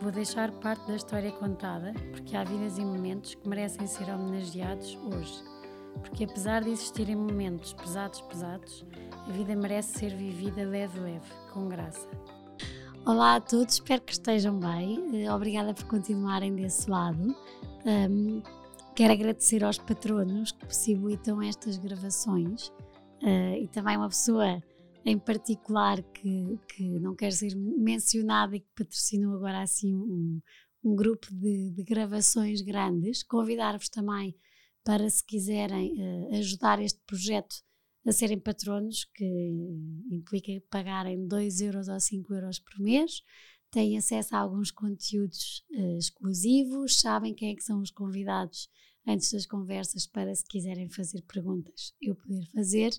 Vou deixar parte da história contada, porque há vidas e momentos que merecem ser homenageados hoje. Porque apesar de existirem momentos pesados, pesados, a vida merece ser vivida leve, leve, com graça. Olá a todos, espero que estejam bem. Eh, obrigada por continuarem desse lado. Um, quero agradecer aos patronos que possibilitam estas gravações uh, e também uma pessoa em particular que, que não quer ser mencionada e que patrocinou agora assim um, um grupo de, de gravações grandes. Convidar-vos também para, se quiserem uh, ajudar este projeto, a serem patronos, que implica pagarem 2 euros ou 5 euros por mês, têm acesso a alguns conteúdos uh, exclusivos, sabem quem é que são os convidados antes das conversas para se quiserem fazer perguntas eu poder fazer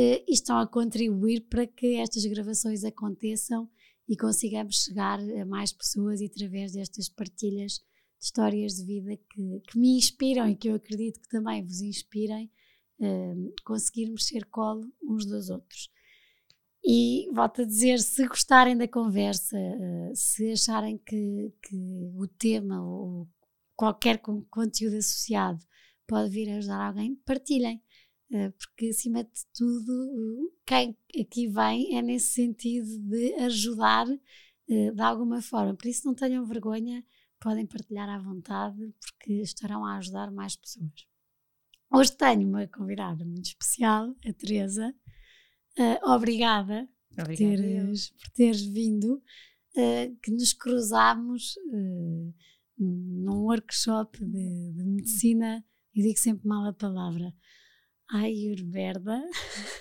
e estão a contribuir para que estas gravações aconteçam e consigamos chegar a mais pessoas e através destas partilhas de histórias de vida que, que me inspiram e que eu acredito que também vos inspirem uh, conseguirmos ser colo uns dos outros. E volto a dizer, se gostarem da conversa, uh, se acharem que, que, o tema ou qualquer conteúdo associado pode vir a ajudar alguém, partilhem. Uh, porque, acima de tudo, quem aqui vem é nesse sentido de ajudar uh, de alguma forma. Por isso, não tenham vergonha, podem partilhar à vontade, porque estarão a ajudar mais pessoas. Hoje tenho uma convidada muito especial, a Teresa. Uh, obrigada, por teres, por teres, vindo, que nos cruzámos num workshop de, de medicina, eu digo sempre mal a palavra, Ayurveda.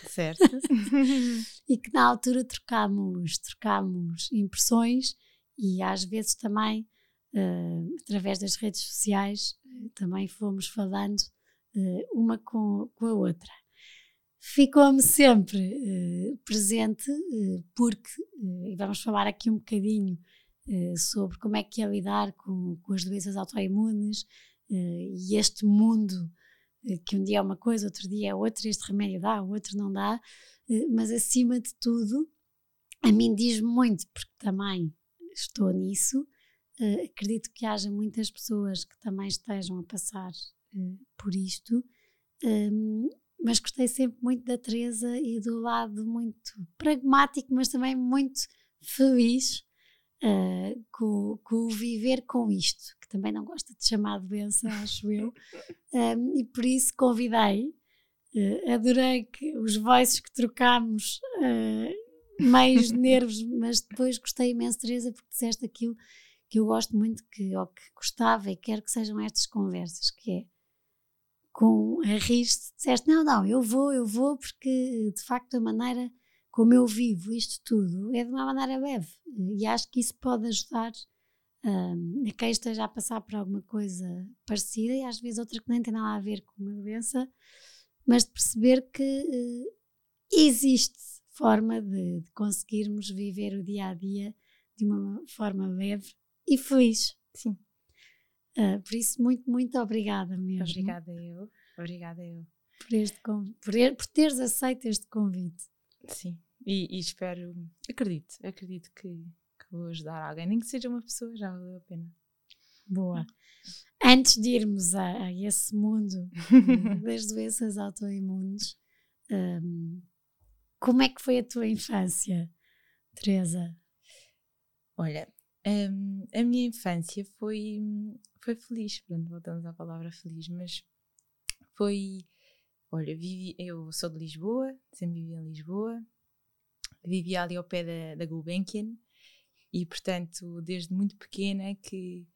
Certo. e que na altura trocámos, trocámos impressões e às vezes também, através das redes sociais, também fomos falando eh, uma com, com a outra. Ficou-me sempre uh, presente, uh, porque, e vamos falar aqui um bocadinho sobre como é que é lidar com, com as doenças autoimunes e este mundo que um dia é uma coisa, outro dia é outra, este remédio dá, o outro não dá, mas acima de tudo, a mim diz muito, porque também estou nisso, acredito que haja muitas pessoas que também estejam a passar eh, por isto, um, mas gostei sempre muito da Teresa e do lado muito pragmático, mas também muito feliz uh, com, com, o viver com isto, que também não gosta de chamar de doença, acho eu, um, e por isso convidei. Uh, adorei que os voices que trocámos, uh, meios de nervos, mas depois gostei imenso, Teresa, porque disseste aquilo que eu gosto muito, que, ou que gostava e quero que sejam estas conversas, que é com a rir-te, disseste: Não, não, eu vou, eu vou, porque de facto a maneira como eu vivo isto tudo é de uma maneira leve. E acho que isso pode ajudar um, a quem esteja a passar por alguma coisa parecida e às vezes outra que nem tem nada a ver com uma doença, mas de perceber que uh, existe forma de, de conseguirmos viver o dia a dia de uma forma leve e feliz. Sim. Uh, por isso, muito, muito obrigada mesmo. Obrigada eu. Obrigada eu. Por, este, por, por teres aceito este convite. Sim, e, e, espero, acredito, acredito que, que vou ajudar alguém, nem que seja uma pessoa, já valeu a pena. Boa. Antes de irmos a, a esse mundo das doenças autoimunes, um, como é que foi a tua infância, Teresa? Olha, um, a minha infância foi, foi feliz, pronto, voltamos à palavra feliz, mas foi. Olha, vivi, eu sou de Lisboa, sempre vivi em Lisboa, vivia ali ao pé da, da Gulbenkian e, portanto, desde muito pequena que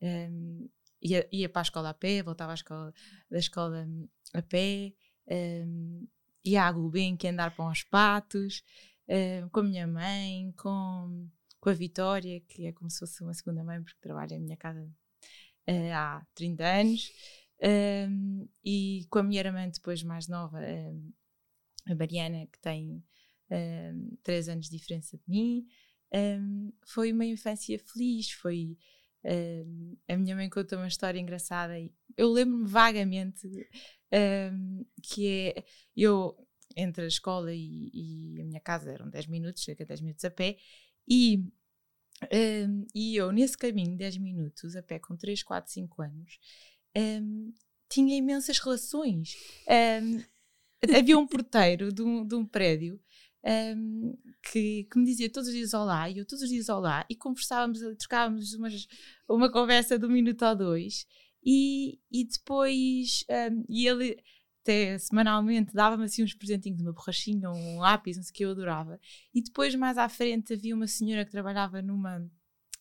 um, ia, ia para a escola a pé, voltava à escola, da escola a pé, um, ia à Gulbenkian andar para uns patos, um, com a minha mãe, com com a Vitória, que é como se fosse uma segunda mãe, porque trabalha em minha casa uh, há 30 anos. Um, e com a minha irmã depois mais nova, um, a Mariana, que tem um, três anos de diferença de mim, foi uma infância feliz, foi... a minha mãe conta uma história engraçada e eu lembro-me vagamente que é eu entre a escola e, e, a minha casa eram 10 minutos, cerca de 10 minutos a pé, e, um, e eu, nesse caminho, 10 minutos, a pé com 3, 4, 5 anos, um, tinha imensas relações. Um, havia um porteiro de um, de um prédio um, que, que, me dizia todos os dias olá, e eu todos os dias olá, e conversávamos, trocávamos umas, uma conversa de um minuto ou dois, e, e depois, um, e ele até semanalmente dava-me assim uns presentinhos, uma borrachinha, um lápis, não sei o que eu adorava. E depois, mais à frente, havia uma senhora que trabalhava numa,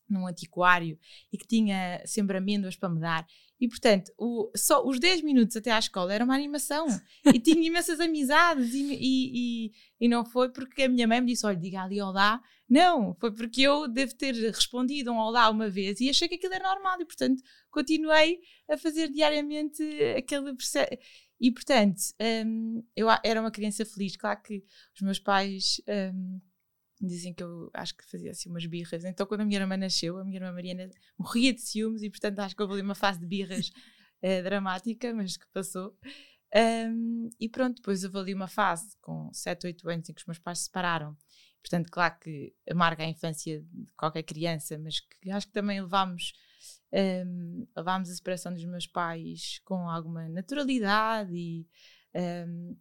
num antiquário e que tinha sempre amêndoas para me dar. E portanto, o, só os 10 minutos até à escola era uma animação e tinha imensas amizades e, e, e, e, não foi porque a minha mãe me disse: olha, diga ali olá. Não, foi porque eu devo ter respondido um olá uma vez e achei que aquilo era normal e portanto continuei a fazer diariamente aquele processo. E portanto, um, eu era uma criança feliz. Claro que os meus pais um, dizem que eu acho que fazia assim umas birras. Então, quando a minha irmã nasceu, a minha irmã Mariana morria de ciúmes e, portanto, acho que houve ali uma fase de birras uh, dramática, mas que passou. Um, e pronto, depois houve ali uma fase com 7, 8 anos em que os meus pais se separaram. Portanto, claro que amarga a infância de qualquer criança, mas que acho que também levámos um, levámos a separação dos meus pais com alguma naturalidade e um,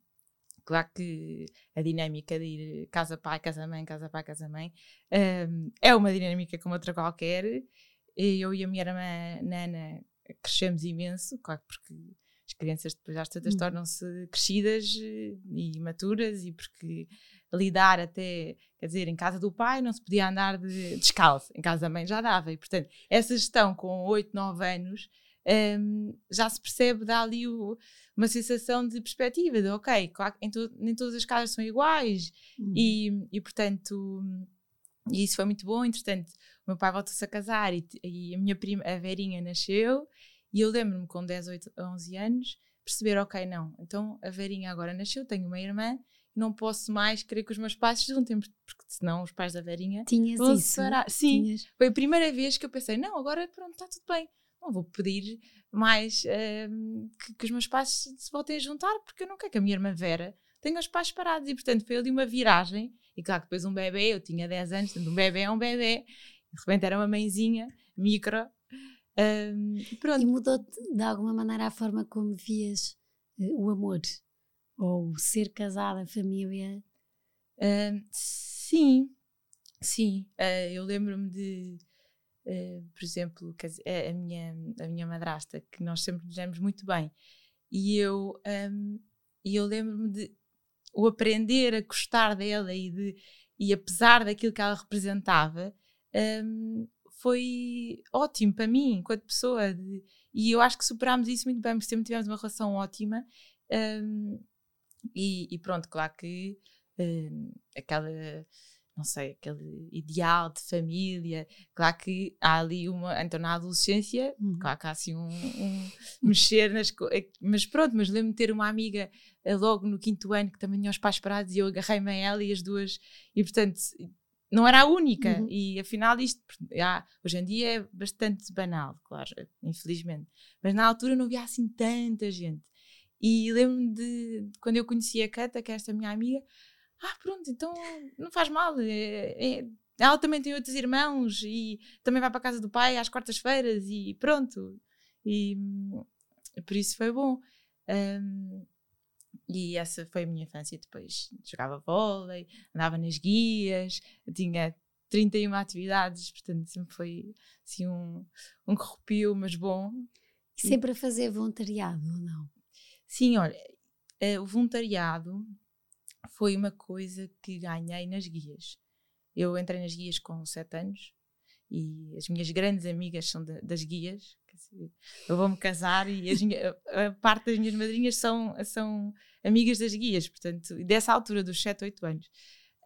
claro que a dinâmica de ir casa pai, casa mãe, casa pai, casa mãe um, é uma dinâmica como outra qualquer. Eu e a minha irmã Nana crescemos imenso, claro, porque as crianças depois às tantas uhum. tornam-se crescidas eh, e maturas e porque lidar até, quer dizer, em casa do pai não se podia andar de, descalço, em casa da mãe já dava. E, portanto, essa gestão com 8, 9 anos um, já se percebe, dá ali o, uma sensação de perspectiva, de ok, claro, to, nem todas as casas são iguais uhum. e, e, portanto, e isso foi muito bom. Entretanto, o meu pai voltou-se a casar e, e, a minha prima, a Verinha, nasceu e eu lembro-me com 10, 8, 11 anos perceber, ok, não, então a Verinha agora nasceu, tenho uma irmã não posso mais querer que os meus pais se juntem, porque senão os pais da Verinha Tinhas vão isso? separar. Sim, Tinhas. foi a primeira vez que eu pensei, não, agora pronto, está tudo bem. Não vou pedir mais uh, que, que, os meus pais se voltem a juntar, porque eu não quero que a minha irmã Vera tenha os pais separados. E portanto foi ali uma viragem. E claro que depois um bebê, eu tinha 10 anos, portanto um bebê é um bebê. De repente era uma mãezinha, micro. Um, pronto. E mudou de alguma maneira a forma como vias uh, o amor? Ou ser casada, família? Uh, sim, sim. Uh, eu lembro-me de, uh, por exemplo, a, minha, a minha madrasta, que nós sempre nos demos muito bem. E eu, um, eu lembro-me de o aprender a gostar dela e, de, e apesar daquilo que ela representava, um, foi ótimo para mim, enquanto pessoa. De, e eu acho que superámos isso muito bem, porque sempre tivemos uma relação ótima. Um, e, e pronto, claro que uh, aquela, não sei, aquele ideal de família, claro que há ali uma, então na adolescência, uhum. claro que há assim um, um mexer nas coisas, eh, mas pronto, mas lembro-me de ter uma amiga uh, logo no quinto ano que também tinha os pais parados e eu agarrei-me a ela e as duas, e portanto não era a única, uhum. e afinal isto já, hoje em dia é bastante banal, claro, infelizmente, mas na altura não havia assim tanta gente. E lembro-me de, quando eu conheci a Cata, que é esta minha amiga, ah, pronto, então não faz mal. É, é, ela também tem outros irmãos e também vai para a casa do pai às quartas-feiras e pronto. E por isso foi bom. Um, e essa foi a minha infância. Depois jogava vôlei, andava nas guias, tinha 31 atividades, portanto sempre foi assim um, um corrupio, mas bom. E sempre a fazer voluntariado ou não? Sim, olha, uh, o voluntariado foi uma coisa que ganhei nas guias. Eu entrei nas guias com sete anos e as minhas grandes amigas são de, das guias. Eu vou-me casar e a, parte das minhas madrinhas são, são amigas das guias, portanto, dessa altura, dos 7, 8 anos.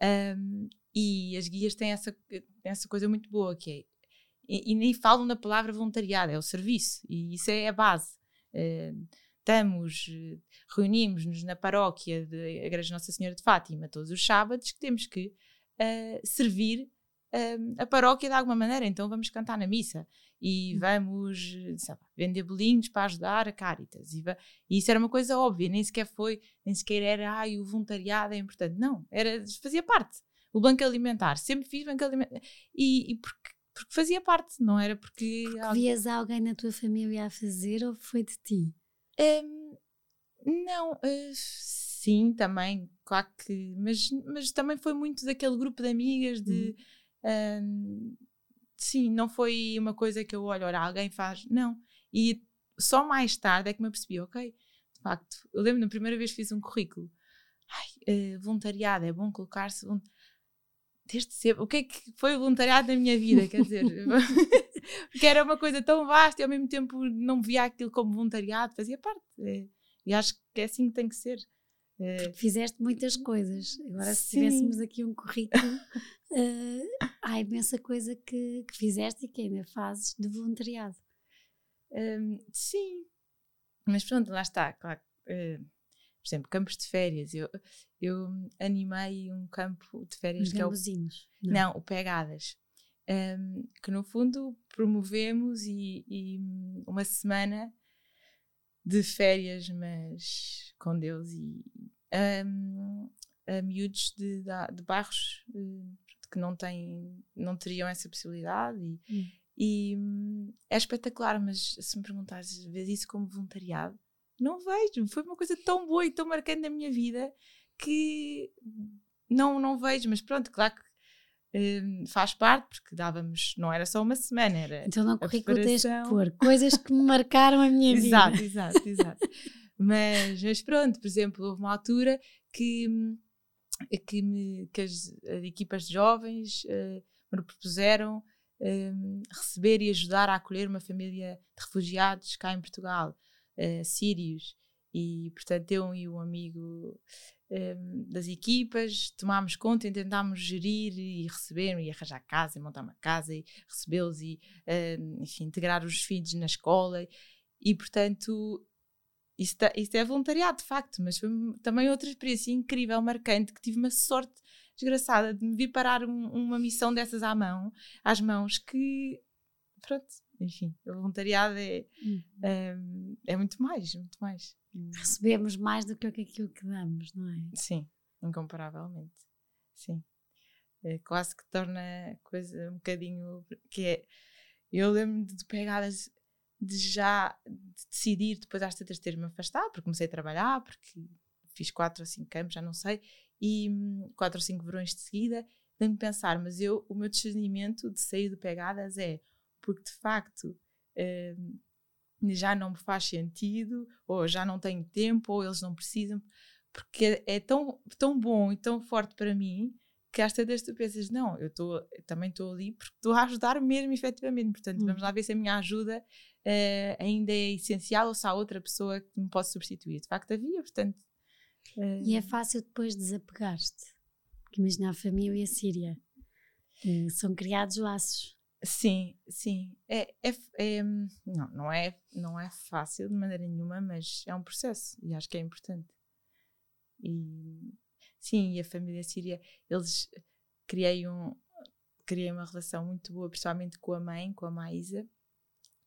Um, e as guias têm essa, essa coisa muito boa que é, e, e nem falam na palavra voluntariado, é o serviço, e isso é a base Uh, estamos, reunimos-nos na paróquia da Igreja Nossa Senhora de Fátima todos os sábados, que temos que uh, servir uh, a paróquia de alguma maneira, então vamos cantar na missa e hum. vamos vender bolinhos para ajudar a Caritas. E, e, isso era uma coisa óbvia, nem sequer foi, nem sequer era, ai, o voluntariado é importante. Não, era, fazia parte. O banco alimentar, sempre fiz banco alimentar. E, e porque, porque fazia parte, não era porque. porque vias alguém na tua família a fazer ou foi de ti? Um, não, uh, sim, também, claro que. Mas, mas também foi muito daquele grupo de amigas de. Hum. Um, sim, não foi uma coisa que eu olho, olha, alguém faz. Não. E só mais tarde é que me apercebi, ok, de facto, eu lembro na primeira vez que fiz um currículo. Ai, uh, voluntariado, é bom colocar-se. Desde sempre. O que é que foi o voluntariado na minha vida? Quer dizer, porque era uma coisa tão vasta e ao mesmo tempo não via aquilo como voluntariado, fazia parte. É, e acho que é assim que tem que ser. É, fizeste muitas coisas. Agora, se Sim. tivéssemos aqui um currículo, uh, há imensa coisa que, que, fizeste e que ainda fazes de voluntariado. Um, sim, mas pronto, lá está. Claro, uh, por exemplo, campos de férias. Eu, eu animei um campo de férias Os que é o, não. não, o Pegadas. Um, que no fundo promovemos e, e, uma semana de férias, mas com Deus e um, a miúdos de, de, bairros uh, que não têm, não teriam essa possibilidade e, hum. e é espetacular, mas se me perguntares, vês isso como voluntariado? Não vejo, foi uma coisa tão boa e tão marcante na minha vida que não, não vejo, mas pronto, claro que um, faz parte, porque dávamos, não era só uma semana, era. Então não currículo tens de pôr coisas que me marcaram a minha exato, vida. Exato, exato, exato. mas, mas pronto, por exemplo, houve uma altura que, que, me, que as, as equipas de jovens uh, me propuseram um, receber e ajudar a acolher uma família de refugiados cá em Portugal, uh, sírios, e portanto eu e um amigo um, das equipas, tomámos conta e tentámos gerir e receber e arranjar casa e montar uma casa e recebê-los e um, enfim, integrar os filhos na escola. E portanto isso, tá, isso é voluntariado de facto, mas foi também outra experiência incrível, marcante, que tive uma sorte desgraçada de me vir parar um, uma missão dessas à mão, às mãos que pronto, enfim, o voluntariado é, uhum. um, é muito mais, muito mais. Recebemos mais do que aquilo que damos, não é? Sim, incomparavelmente. Sim. É quase que torna a coisa um bocadinho. que é. Eu lembro de pegadas de já de decidir depois às tantas ter-me afastado, porque comecei a trabalhar, porque fiz quatro ou cinco campos, já não sei, e hum, quatro ou cinco verões de seguida, de pensar, mas eu, o meu discernimento de sair de pegadas é porque de facto hum, já não me faz sentido, ou já não tenho tempo, ou eles não precisam, porque é tão, tão bom e tão forte para mim que às tantas tu pensas, não, eu tô, também estou ali porque estou a ajudar mesmo efetivamente, portanto hum. vamos lá ver se a minha ajuda uh, ainda é essencial ou se há outra pessoa que me possa substituir. De facto havia, portanto... Uh... E é fácil depois desapegar-te, porque imagina a família síria, são criados laços. Sim, sim. É, é, é, não, não, é, não é fácil de maneira nenhuma, mas é um processo e acho que é importante. E sim, e a família síria, eles criei, um, criei uma relação muito boa, principalmente com a mãe, com a Maísa,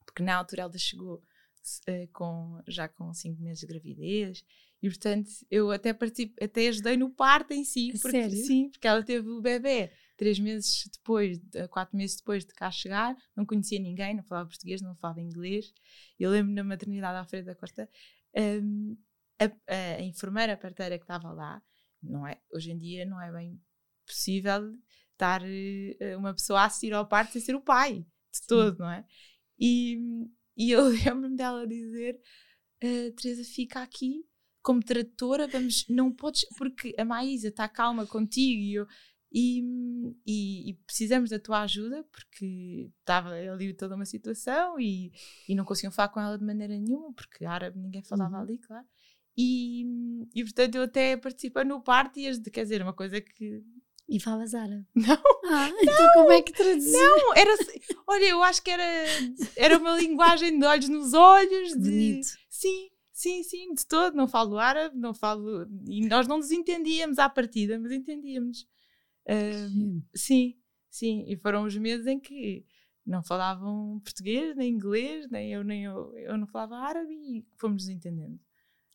porque na altura ela chegou uh, com, já com 5 meses de gravidez e portanto eu até até ajudei no parto em si, porque, Sério? sim, porque ela teve o bebê três meses depois, quatro meses depois de cá chegar, não conhecia ninguém, não falava português, não falava inglês. Eu lembro na maternidade à frente da Costa, um, a, a, a, enfermeira parteira que estava lá, não é, hoje em dia não é bem possível estar uh, uma pessoa a assistir ao parto sem ser o pai de todo, não é? E, e eu lembro-me dela dizer: uh, Teresa, fica aqui como tradutora, vamos, não podes, porque a Maísa está calma contigo e eu, e, e, e, precisamos da tua ajuda porque estava ali toda uma situação e, e não conseguiam falar com ela de maneira nenhuma porque árabe ninguém falava uhum. ali, claro. E, e portanto eu até participei no party, quer dizer, uma coisa que E falas árabe? Não. Ah, então como é que traduziu? Não, era. Olha, eu acho que era, era uma linguagem de olhos nos olhos. De, Bonito. Sim, sim, sim, de todo. Não falo árabe, não falo. E nós não nos entendíamos à partida, mas entendíamos. Sim, sim. E foram os meses em que não falavam português, nem inglês, nem eu, nem eu. Eu não falava árabe e fomos nos entendendo.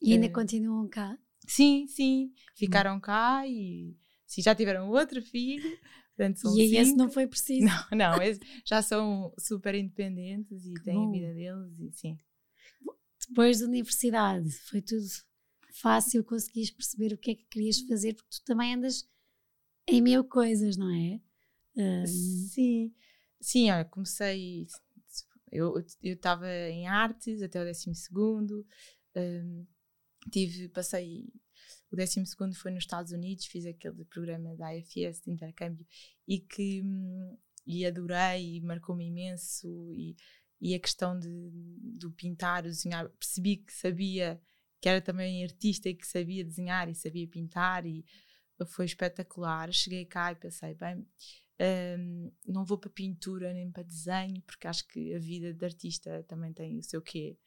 E ainda Eh, continuam cá? Sim, sim. Ficaram cá e sim, já tiveram outro filho. Portanto, são E aí esse cinco. não foi preciso. Não, não, já são super independentes e têm a bom. vida deles e sim. Depois da universidade, foi tudo fácil, conseguias perceber o que é que querias fazer, porque tu também andas em mil coisas, não é? Sim, sim, olha, comecei. Eu estava em artes até o 12 segundo, tive, passei o 12 segundo foi nos Estados Unidos, fiz aquele programa da IFS de intercâmbio e que hum, e adorei e marcou-me imenso e, e a questão de, do pintar, desenhar, percebi que sabia que era também artista e que sabia desenhar e sabia pintar e foi espetacular. Cheguei cá e pensei, bem, hum, não vou para pintura nem para desenho, porque acho que a vida de artista também tem o seu quê.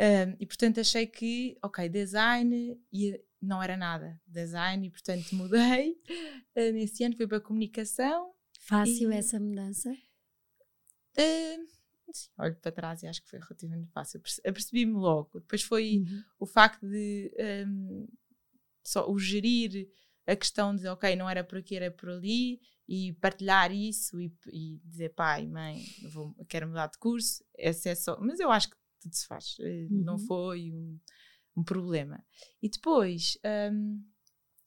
Hum, e portanto achei que, ok, design e não era nada design e portanto mudei. Uh, nesse ano fui para comunicação. fácil e- essa mudança? Uh, sim, olho para trás e acho que foi relativamente fácil. Perce- Apercebi-me logo. Depois foi Uhum. o facto de um, só o gerir a questão de ok, não era por aqui, era por ali e partilhar isso e, e dizer pai, mãe, vou, quero mudar de curso, esse é só, mas eu acho que tudo se faz, eh, não Uhum. foi um, um problema. E depois, um,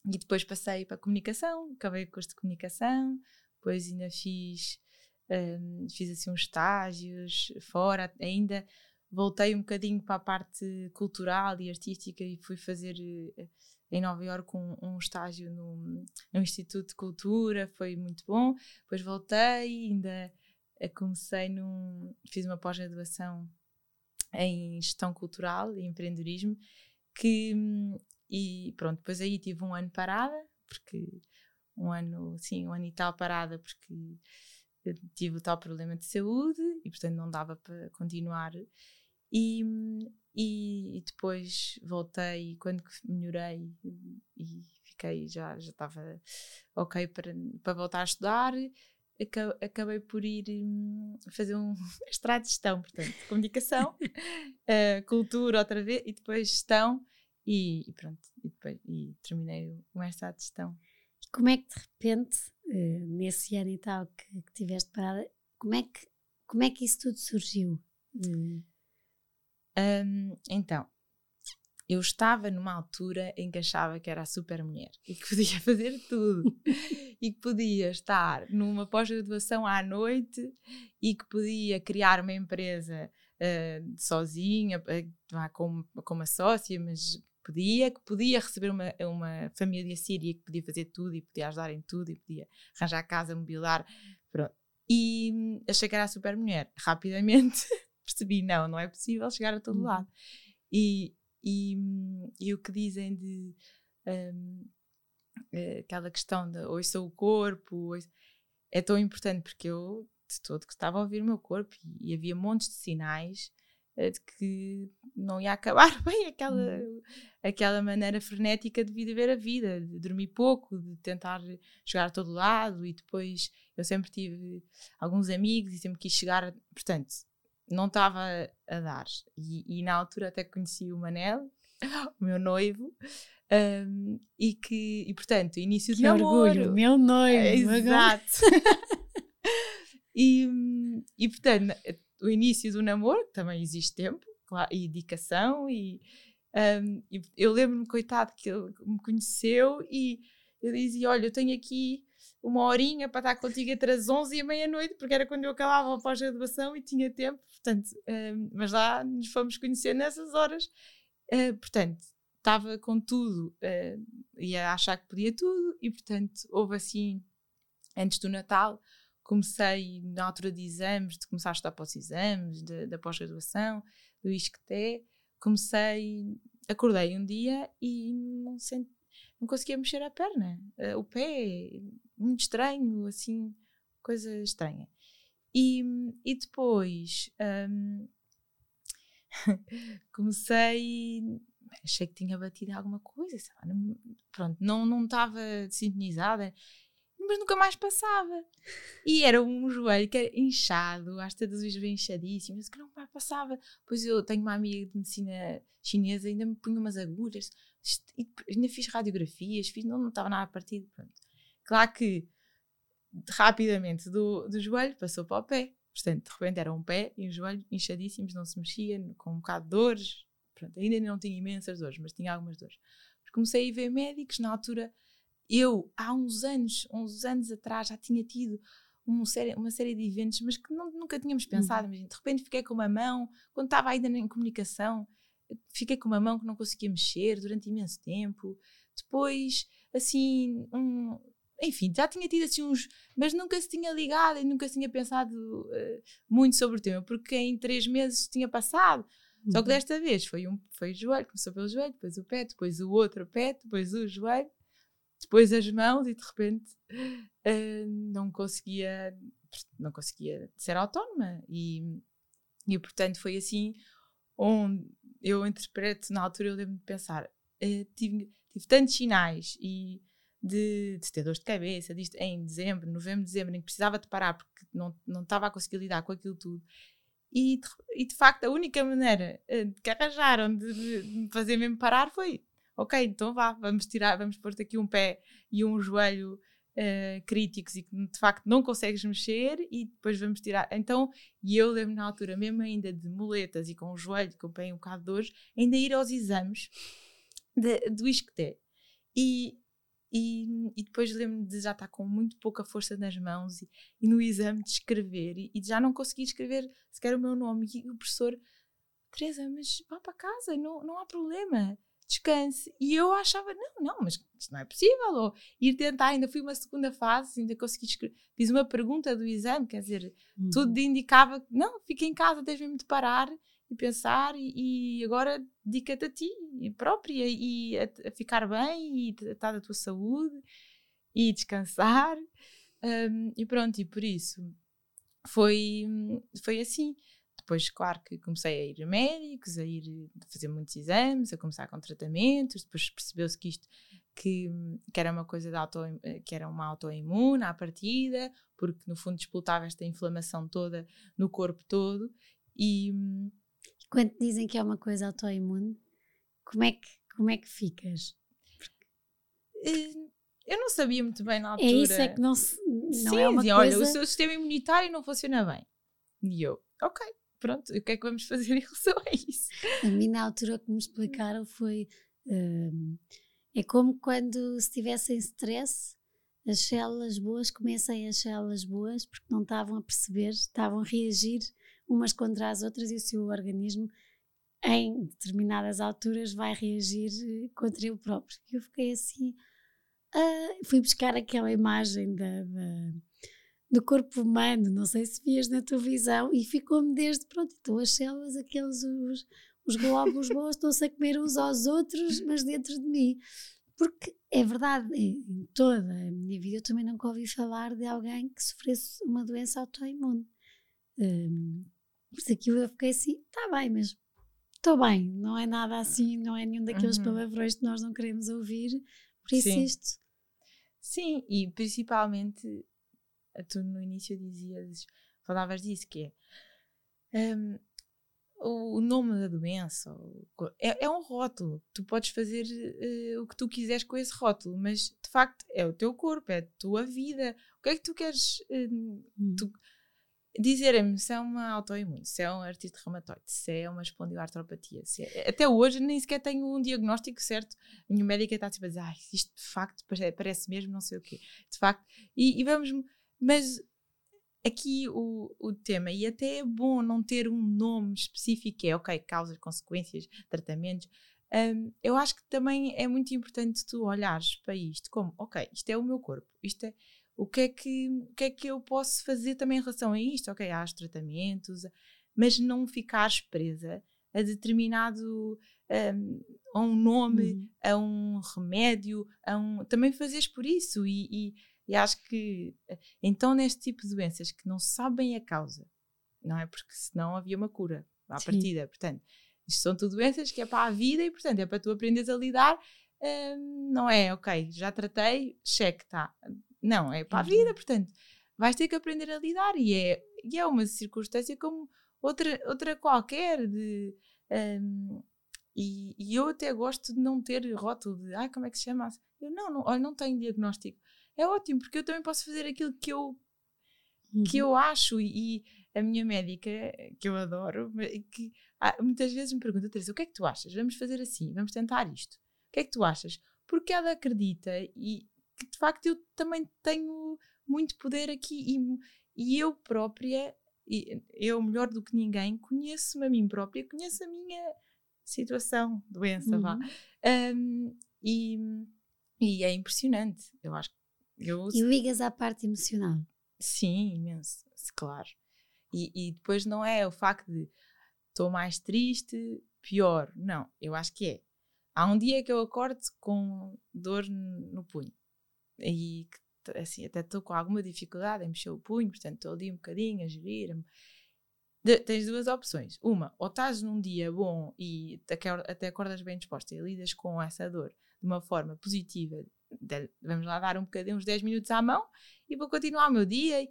e depois passei para a comunicação, acabei o curso de comunicação, depois ainda fiz, um, fiz assim uns estágios fora, ainda voltei um bocadinho para a parte cultural e artística e fui fazer eh, em Nova Iorque um, um estágio no, no Instituto de Cultura, foi muito bom. Depois voltei, ainda comecei num. fiz uma pós-graduação em gestão cultural e empreendedorismo, que. e pronto, depois aí tive um ano parada, porque um ano, sim, um ano e tal parada, porque tive o tal problema de saúde e portanto não dava para continuar e, e, e depois voltei quando melhorei e fiquei já já estava ok para, para voltar a estudar aca- acabei por ir hum, fazer um mestrado de gestão portanto comunicação eh, cultura outra vez e depois gestão e, e pronto e, depois, e terminei o mestrado de gestão Como é que de repente, eh, nesse ano e tal que, que tiveste parada, como é que, como é que isso tudo surgiu? Eh, Hum, então, eu estava numa altura em que achava que era a super mulher e que podia fazer tudo e que podia estar numa pós-graduação à noite e que podia criar uma empresa ah, sozinha, ah, com, com uma sócia, mas podia, que podia receber uma, uma família síria que podia fazer tudo e podia ajudar em tudo e podia arranjar casa, mobilar, pronto. E hum, achei que era a super mulher. Rapidamente percebi, não, não é possível chegar a todo Uhum. lado. E, e, e o que dizem de hum, eh, aquela questão de ouça o corpo, ouça- é tão importante porque eu de todo que estava a ouvir o meu corpo e, e havia montes de sinais eh, de que não ia acabar bem aquela, aquela maneira frenética de viver a vida, de dormir pouco, de tentar chegar a todo lado e depois eu sempre tive alguns amigos e sempre quis chegar, portanto, não estava a dar. E, e na altura até conheci o Manel, o meu noivo, hum, e que, e portanto, início de que namoro. orgulho, meu noivo. agora. Exato. e, e portanto, o início do namoro, que também existe tempo, claro, e dedicação, e, e eu lembro-me, coitado, que ele me conheceu e eu dizia: Olha, eu tenho aqui uma horinha para estar contigo entre as 11 e a meia-noite, porque era quando eu acabava a pós-graduação e tinha tempo, portanto, hum, mas lá nos fomos conhecer nessas horas, Uh, portanto, estava com tudo, uh, ia achar que podia tudo, e portanto, houve assim, antes do Natal, comecei na altura de exames, de começar a estudar para os exames, da pós-graduação, do ISCTE, comecei, acordei um dia e não senti, não conseguia mexer a perna, uh, o pé, muito estranho, assim, coisa estranha. E, e depois um, comecei, achei que tinha batido alguma coisa, não, pronto, não estava sintonizada, mas nunca mais passava. E era um joelho que era inchado, às vezes bem inchadíssimo, que não mais passava. Pois eu tenho uma amiga de medicina chinesa, ainda me punha umas agulhas, ainda fiz radiografias, fiz, não, não estava nada partido. Pronto. Claro que rapidamente do, do joelho passou para o pé. Portanto, de repente era um pé e um joelho inchadíssimos, não se mexia, com um bocado de dores. Pronto, ainda não tinha imensas dores, mas tinha algumas dores. Comecei a ir ver médicos, na altura, eu, há uns anos, uns anos atrás, já tinha tido uma série, uma série de eventos, mas que não, nunca tínhamos pensado. Uhum. Mas de repente fiquei com uma mão, quando estava ainda em comunicação, fiquei com uma mão que não conseguia mexer durante imenso tempo. Depois, assim, um, enfim, já tinha tido assim uns. Mas nunca se tinha ligado e nunca se tinha pensado uh, muito sobre o tema, porque em três meses tinha passado. Uhum. Só que uhum. desta vez foi um foi o joelho, começou pelo joelho, depois o pé, depois o outro pé, depois o joelho, depois as mãos e de repente uh, não conseguia não conseguia ser autónoma e, e portanto foi assim onde eu interpreto na altura eu lembro de pensar uh, tive, tive tantos sinais e de, de ter dores de cabeça, disto em dezembro, novembro, dezembro, em que precisava de parar porque não, não estava a conseguir lidar com aquilo tudo. E de, e de facto, a única maneira uh, que arranjaram de, de, me fazer mesmo parar foi: ok, então vá, vamos tirar, vamos pôr-te aqui um pé e um joelho uh, críticos e que de facto não consegues mexer e depois vamos tirar. Então, e eu lembro na altura, mesmo ainda de muletas e com o joelho, com o pé um bocado de dores, ainda ir aos exames de, do isqueté. E, e, e depois lembro-me de já estar com muito pouca força nas mãos e, e no exame de escrever e, e, já não conseguir escrever sequer o meu nome. E o professor, Teresa, mas vá para casa, não, não há problema, descanse. E eu achava, não, não, mas isto não é possível. Ou ir tentar, ainda fui uma segunda fase, ainda consegui escrever. Fiz uma pergunta do exame, quer dizer, uhum. tudo indicava, não, fica em casa, tens mesmo de parar e pensar e, e agora dedica-te a ti própria e a, a, ficar bem e tratar da tua saúde e descansar um, e pronto, e por isso foi, foi assim. Depois, claro que comecei a ir a médicos, a ir a fazer muitos exames, a começar com tratamentos, depois percebeu-se que isto que, que era uma coisa de auto, que era uma autoimune à partida, porque no fundo disputava esta inflamação toda no corpo todo e, quando dizem que é uma coisa autoimune, como é que, como é que ficas? Eh, eu não sabia muito bem na altura. É isso, é que não, se, não Sim, é uma coisa... olha, o seu sistema imunitário não funciona bem. E eu, ok, pronto, o que é que vamos fazer em relação a isso? A mim na altura que me explicaram foi, hum, é como quando se tivessem stress, as células boas começam as células boas porque não estavam a perceber, estavam a reagir umas contra as outras e o seu organismo em determinadas alturas vai reagir eh, contra ele próprio. Eu fiquei assim, uh, fui buscar aquela imagem da, da, do corpo humano, não sei se vias na tua visão, e ficou-me desde, pronto, então as células, aqueles, os, os glóbulos bons estão-se a comer uns aos outros, mas dentro de mim. Porque é verdade, em toda a minha vida eu também nunca ouvi falar de alguém que sofresse uma doença autoimune. Um, por isso aquilo eu fiquei assim, está bem, mas estou bem, não é nada assim, não é nenhum daqueles uhum. palavrões que nós não queremos ouvir, por isso Sim. isto. Sim, e principalmente, tu no início dizias, falavas disso, que é um, o nome da doença é, é, um rótulo. Tu podes fazer uh, o que tu quiseres com esse rótulo, mas de facto é o teu corpo, é a tua vida. O que é que tu queres? Uh, hum. tu, dizerem-me se é uma autoimune, se é um artrite reumatoide, se é uma espondiloartropatia. É... Até hoje nem sequer tenho um diagnóstico certo. A minha médica está tipo a dizer, ah, isto de facto parece mesmo não sei o quê. De facto. E, e vamos. Mas aqui o, o tema, e até é bom não ter um nome específico, é ok, causas, consequências, tratamentos. Um, eu acho que também é muito importante tu olhares para isto como, ok, isto é o meu corpo, isto é o que é que, o que, é que eu posso fazer também em relação a isto? Ok, há os tratamentos, mas não ficares presa a determinado um, a um nome, uhum. a um remédio, a um, também fazes por isso e, e, e, acho que então neste tipo de doenças que não sabem a causa, não é porque senão havia uma cura à Sim. partida, portanto isto são tudo doenças que é para a vida e portanto é para tu aprenderes a lidar um, não é, ok, já tratei, cheque, tá. Não, é para a vida, uhum. portanto, vais ter que aprender a lidar e é, e é uma circunstância como outra, outra qualquer de. Um, e, e, eu até gosto de não ter rótulo de ah, como é que se chama? Eu não, não, olha, não tenho diagnóstico. É ótimo, porque eu também posso fazer aquilo que eu, uhum. que eu acho. E, a minha médica, que eu adoro, que ah, muitas vezes me pergunta, Teresa, o que é que tu achas? Vamos fazer assim, vamos tentar isto. O que é que tu achas? Porque ela acredita e que de facto eu também tenho muito poder aqui e, e eu própria, e eu melhor do que ninguém, conheço-me a mim própria, conheço a minha situação, doença, uhum. vá. Um, e, e é impressionante, eu acho. Eu, e ligas à parte emocional? Sim, imenso, claro. E, e depois não é o facto de estou mais triste, pior. Não, eu acho que é Há um dia que eu acordo com dor no punho e assim, até estou com alguma dificuldade em mexer o punho, portanto estou ali um bocadinho a gerir-me. Tens duas opções. Uma, ou estás num dia bom e até acordas bem disposta e lidas com essa dor de uma forma positiva, vamos lá dar um bocadinho, uns 10 minutos à mão e vou continuar o meu dia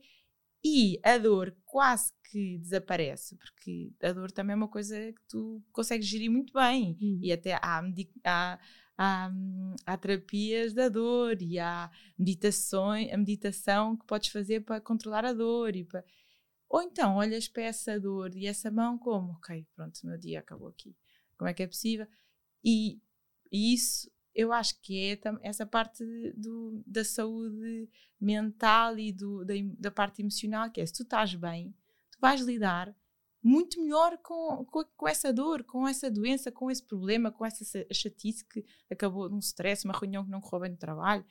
e a dor quase que desaparece, porque a dor também é uma coisa que tu consegues gerir muito bem. Uhum. E até há, há, há, há, terapias da dor e há meditações, a meditação que podes fazer para controlar a dor. E para... Ou então olhas para essa dor e essa mão como, ok, pronto, o meu dia acabou aqui. Como é que é possível? E, e isso eu acho que é essa parte do, da saúde mental e do, da, da, parte emocional, que é se tu estás bem, tu vais lidar muito melhor com, com, com, essa dor, com essa doença, com esse problema, com essa chatice que acabou num stress, uma reunião que não correu bem no trabalho.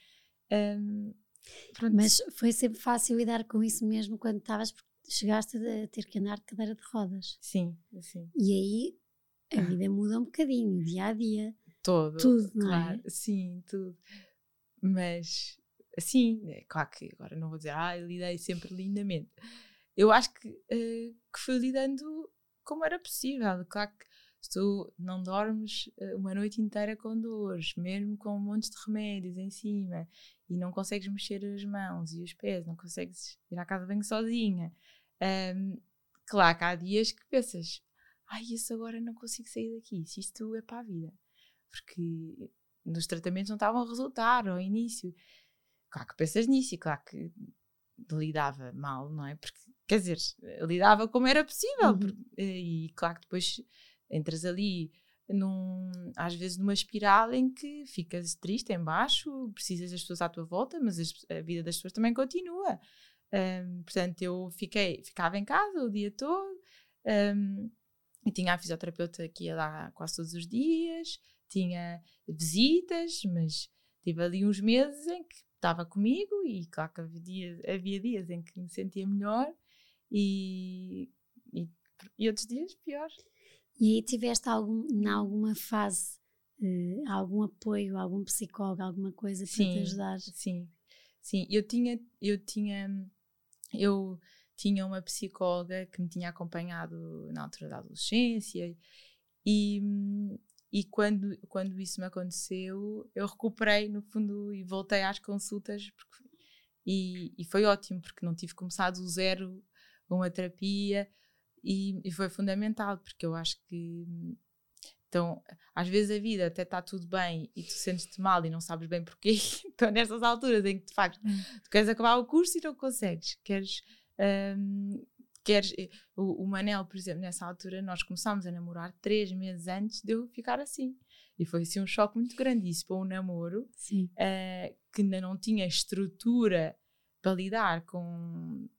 Um, Mas foi sempre fácil lidar com isso mesmo quando estavas, porque chegaste a ter que andar de cadeira de rodas. Sim, sim. E aí a vida muda um bocadinho, dia a dia todo. Tudo, claro. É? Sim, tudo. Mas, assim, é claro que agora não vou dizer, ah, eu lidei sempre lindamente. Eu acho que, uh, que fui lidando como era possível. Claro que se tu não dormes eh, uma noite inteira com dores, mesmo com um monte de remédios em cima, e não consegues mexer as mãos e os pés, não consegues ir à casa bem sozinha. Um, claro que há dias que pensas, ai, isso agora não consigo sair daqui, se isto é para a vida porque nos tratamentos não estavam a resultar ao início. Claro que pensas nisso e claro que lidava mal, não é? Porque, quer dizer, lidava como era possível. Uhum. Porque, e claro que depois entras ali num, às vezes numa espiral em que ficas triste em baixo, precisas das pessoas à tua volta, mas a vida das pessoas também continua. Um, portanto, eu fiquei, ficava em casa o dia todo um, e tinha a fisioterapeuta que ia lá quase todos os dias, tinha visitas, mas tive ali uns meses em que estava comigo e claro que havia dias, havia dias em que me sentia melhor e, e, e outros dias pior. E tiveste algum, em alguma fase uh, algum apoio, algum psicólogo, alguma coisa para sim, te ajudar? Sim, sim. Eu tinha, eu tinha, eu tinha uma psicóloga que me tinha acompanhado na altura da adolescência e, e quando, quando isso me aconteceu, eu recuperei no fundo e voltei às consultas porque, e, e foi ótimo porque não tive começado do zero uma terapia e, e, foi fundamental porque eu acho que então às vezes a vida até está tudo bem e tu sentes-te mal e não sabes bem porquê então nestas alturas em que de facto hum. tu queres acabar o curso e não consegues queres um, queres. Eh, o, o, Manel, por exemplo, nessa altura, nós começámos a namorar três meses antes de eu ficar assim. E foi assim um choque muito grande. Isso para um namoro uh, que ainda não tinha estrutura para lidar com,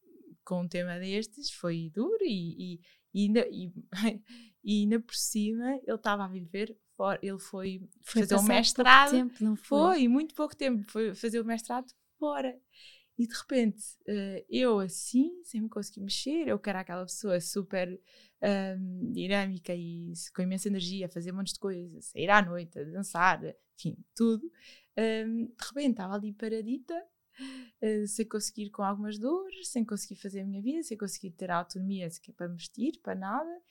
com um tema destes, foi duro e, e, e, ainda, e, e ainda por cima ele estava a viver fora. Ele foi, foi fazer o um mestrado. Tempo, não foi? foi, muito pouco tempo. Foi fazer o mestrado fora. E de repente uh, eu assim, sem me conseguir mexer, eu que era aquela pessoa super dinâmica e com imensa energia, a fazer um monte de coisas, sair à noite, a dançar, enfim, tudo, de repente estava ali paradita, uh, sem conseguir com algumas dores, sem conseguir fazer a minha vida, sem conseguir ter a autonomia sequer para vestir, para nada.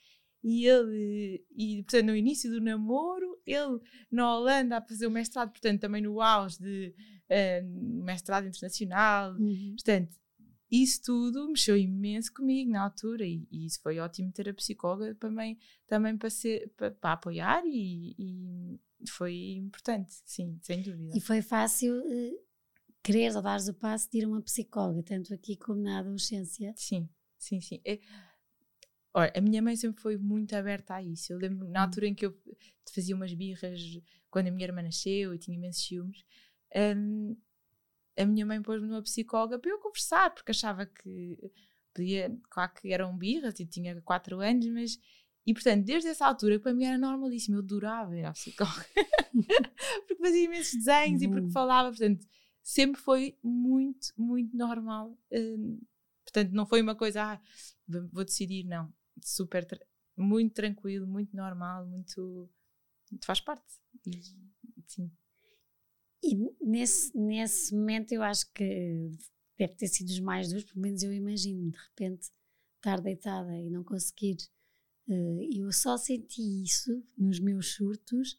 E ele, e portanto, no início do namoro, ele na Holanda a fazer o mestrado, portanto, também no auge de uh, mestrado internacional. Uhum. Portanto, isso tudo mexeu imenso comigo na altura e, e, isso foi ótimo ter a psicóloga também, também para, ser, para, para apoiar e, e, foi importante, sim, sem dúvida. E foi fácil uh, querer ou dares o passo de ir a uma psicóloga, tanto aqui como na adolescência? Sim, sim, sim. É, olha, a minha mãe sempre foi muito aberta a isso. Eu lembro na hum. altura em que eu fazia umas birras quando a minha irmã nasceu e tinha imensos ciúmes. Um, a minha mãe pôs-me numa psicóloga para eu conversar, porque achava que podia, claro que eram birras e tinha 4 anos, mas. E portanto, desde essa altura, para mim era normalíssimo, eu adorava ir à psicóloga, porque fazia imensos desenhos uhum. e porque falava, portanto, sempre foi muito, muito normal. Um, portanto, não foi uma coisa, ah, vou decidir, não. Super, muito tranquilo, muito normal, muito. faz parte. E, sim. E nesse, nesse momento eu acho que deve ter sido os mais duros, pelo menos eu imagino, de repente estar deitada e não conseguir. Uh, eu só senti isso nos meus surtos,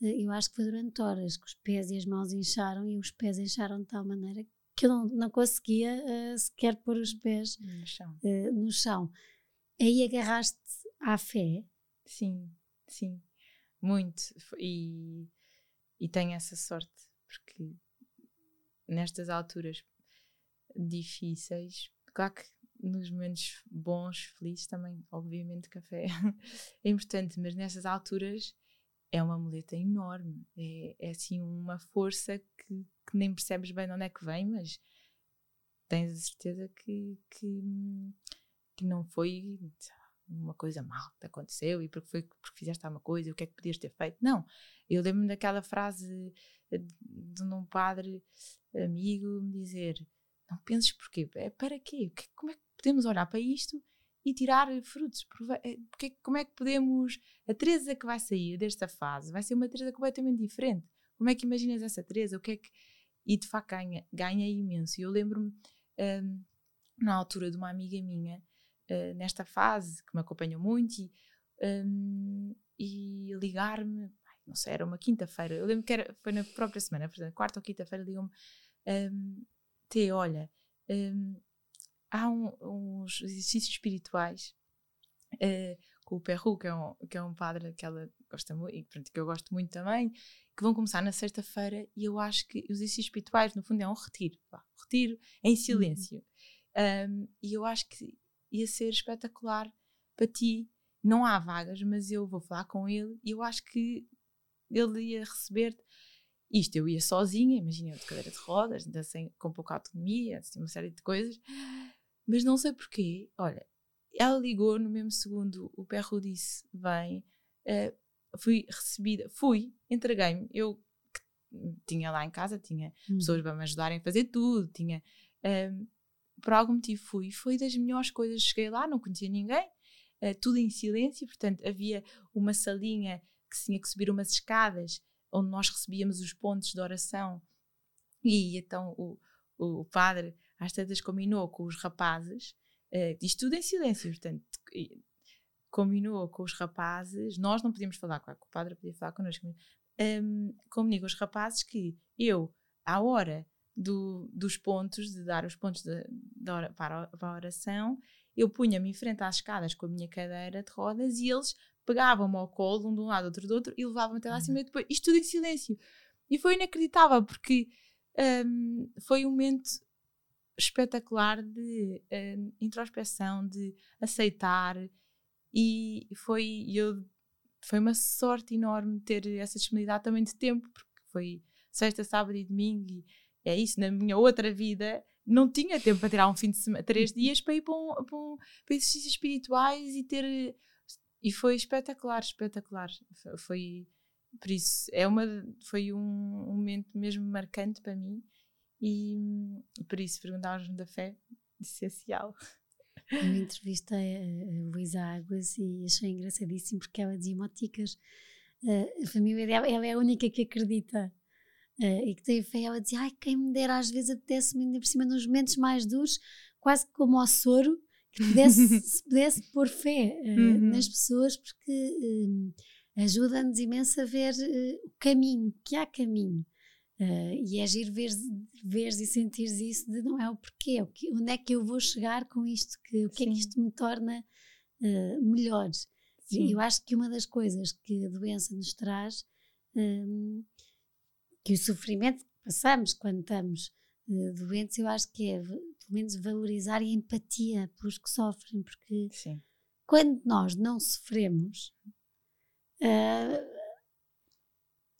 uh, eu acho que foi durante horas, que os pés e as mãos incharam e os pés incharam de tal maneira que eu não, não conseguia uh, sequer pôr os pés no chão. no chão. Aí agarraste à fé? Sim, sim, muito. E, e tenho essa sorte porque nestas alturas difíceis, claro que nos momentos bons, felizes também, obviamente, café é importante, mas nessas alturas é uma muleta enorme, é, é assim uma força que, que, nem percebes bem de onde é que vem, mas tens a certeza que, que, que não foi uma coisa mal que te aconteceu e porque foi porque fizeste alguma coisa, o que é que podias ter feito. Não, eu lembro-me daquela frase de um padre amigo me dizer: Não penses porquê? É para quê? Como é que podemos olhar para isto e tirar frutos? Eh, porque, como é que podemos. A Teresa que vai sair desta fase vai ser uma Teresa completamente diferente. Como é que imaginas essa Teresa? O que é que. E de facto ganha, ganha imenso. E eu lembro-me, um, na altura de uma amiga minha, uh, nesta fase, que me acompanhou muito, e, um, e ligar-me não sei, era uma quinta-feira, eu lembro que era, foi na própria semana, portanto, quarta ou quinta-feira, ligam-me, um, T, olha, um, há um, uns exercícios espirituais uh, com o Perru, que é um, que é um padre que ela gosta muito, e pronto, que eu gosto muito também, que vão começar na sexta-feira, e eu acho que os exercícios espirituais, no fundo, é um retiro, pá, retiro em uhum. silêncio. Uhum. Um, e eu acho que ia ser espetacular para ti. Não há vagas, mas eu vou falar com ele e eu acho que ele ia receber-te. Isto eu ia sozinha, imagina eu de cadeira de rodas, ainda sem, com pouca autonomia, assim, uma série de coisas, mas não sei porquê. Olha, ela ligou no mesmo segundo, o Perro disse: Vem, uh, fui recebida, fui, entreguei-me. Eu tinha lá em casa, tinha hum. pessoas para me ajudarem a fazer tudo, tinha. Uh, por algum motivo fui, foi das melhores coisas. Cheguei lá, não conhecia ninguém, uh, tudo em silêncio, portanto havia uma salinha que tinha que subir umas escadas onde nós recebíamos os pontos de oração e então o, o padre às tantas combinou com os rapazes, uh, isto tudo em silêncio, portanto, combinou com os rapazes, nós não podíamos falar, que o padre podia falar connosco, mas um, comunicou com os rapazes que eu, à hora do, dos pontos, de dar os pontos de, de para, a, oração, eu punha-me em frente às escadas com a minha cadeira de rodas e eles pegavam-me ao colo, um de um lado, outro do outro, e levavam-me até lá acima uhum. e depois, isto tudo em silêncio. E foi inacreditável, porque um, foi um momento espetacular de um, introspeção, de aceitar, e foi, eu, foi uma sorte enorme ter essa disponibilidade também de tempo, porque foi sexta, sábado e domingo, e é isso, na minha outra vida não tinha tempo para tirar um fim de semana, três dias para ir para, um, para, um, para exercícios espirituais e ter e foi espetacular, espetacular. Foi, por isso, é uma, foi um, um momento mesmo marcante para mim E por isso perguntávamos da fé, essencial. Eu entrevistei a Luísa Águas e achei engraçadíssimo porque ela dizia moticas. a família dela, ela é a única que acredita uh, e que tem fé. Ela dizia: Ai, quem me dera, às vezes apetece-me ainda por cima nos momentos mais duros, quase como ao soro, que pudesse, se pudesse pôr fé uh, uhum. nas pessoas, porque uh, ajuda-nos imenso a ver o caminho, que há caminho. Uh, e é giro ver, veres e sentires isso de não é o porquê, o que, onde é que eu vou chegar com isto, que, o que Sim. é que isto me torna uh, melhor. Sim. Eu acho que uma das coisas que a doença nos traz, um, que o sofrimento que passamos quando estamos uh, doentes, eu acho que é pelo menos valorizar e empatia pelos que sofrem, porque Sim. quando nós não sofremos,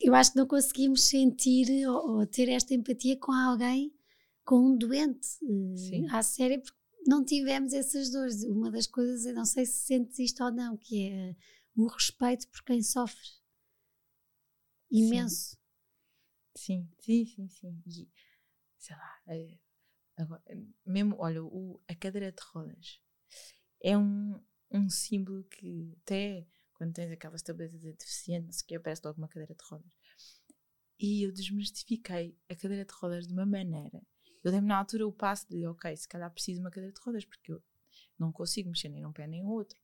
eu acho que não conseguimos sentir ou, ou, ter esta empatia com alguém, com um doente Sim. à séria, porque não tivemos essas dores. Uma das coisas, eu não sei se sentes isto ou não, que é o respeito por quem sofre. Imenso. Sim, sim, sim, sim. E, sei lá, é, agora, mesmo, olha, o, a cadeira de rodas é um, um símbolo que até quando tens aquela estabilidade deficiente, que aparece logo uma cadeira de rodas. E eu desmistifiquei a cadeira de rodas de uma maneira. Eu dei-me na altura o passo de, ok, se calhar preciso de uma cadeira de rodas, porque eu não consigo mexer nem um pé nem o outro.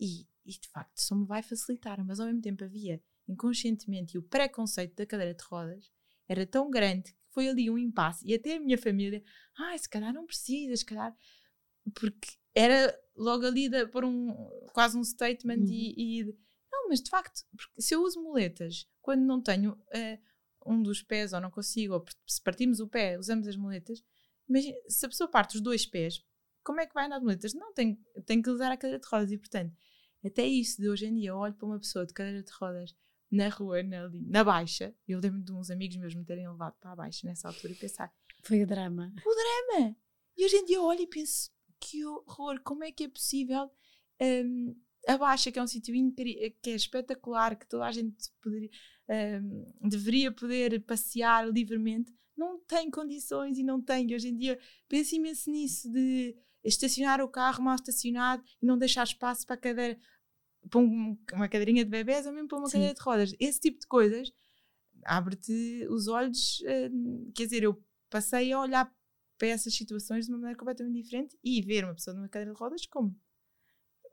E, e de facto, só me vai facilitar, mas ao mesmo tempo havia inconscientemente e o preconceito da cadeira de rodas era tão grande que foi ali um impasse. E até a minha família, ai, ah, se calhar não precisas, se calhar. Porque era logo ali de, por um quase um statement uhum. e, e, não, mas de facto, se eu uso muletas quando não tenho uh, um dos pés ou não consigo, ou se partimos o pé, usamos as muletas, imagina, se a pessoa parte os dois pés, como é que vai andar de muletas? Não, tem, tem que usar a cadeira de rodas e portanto, até isso de hoje em dia, eu olho para uma pessoa de cadeira de rodas na rua, na, na baixa, eu lembro de uns amigos meus me terem levado para a baixa nessa altura e pensar foi o drama. O drama! E hoje em dia eu olho e penso, que horror, como é que é possível um, a Baixa, que é um sítio que é espetacular, que toda a gente poderia, um, deveria poder passear livremente, não tem condições e não tem. Hoje em dia penso imenso nisso de estacionar o carro mal estacionado e não deixar espaço para a cadeira, para uma cadeirinha de bebés ou mesmo para uma Sim. cadeira de rodas. Esse tipo de coisas abre-te os olhos. Hum, quer dizer, eu passei a olhar para essas situações de uma maneira completamente diferente e ver uma pessoa numa cadeira de rodas como.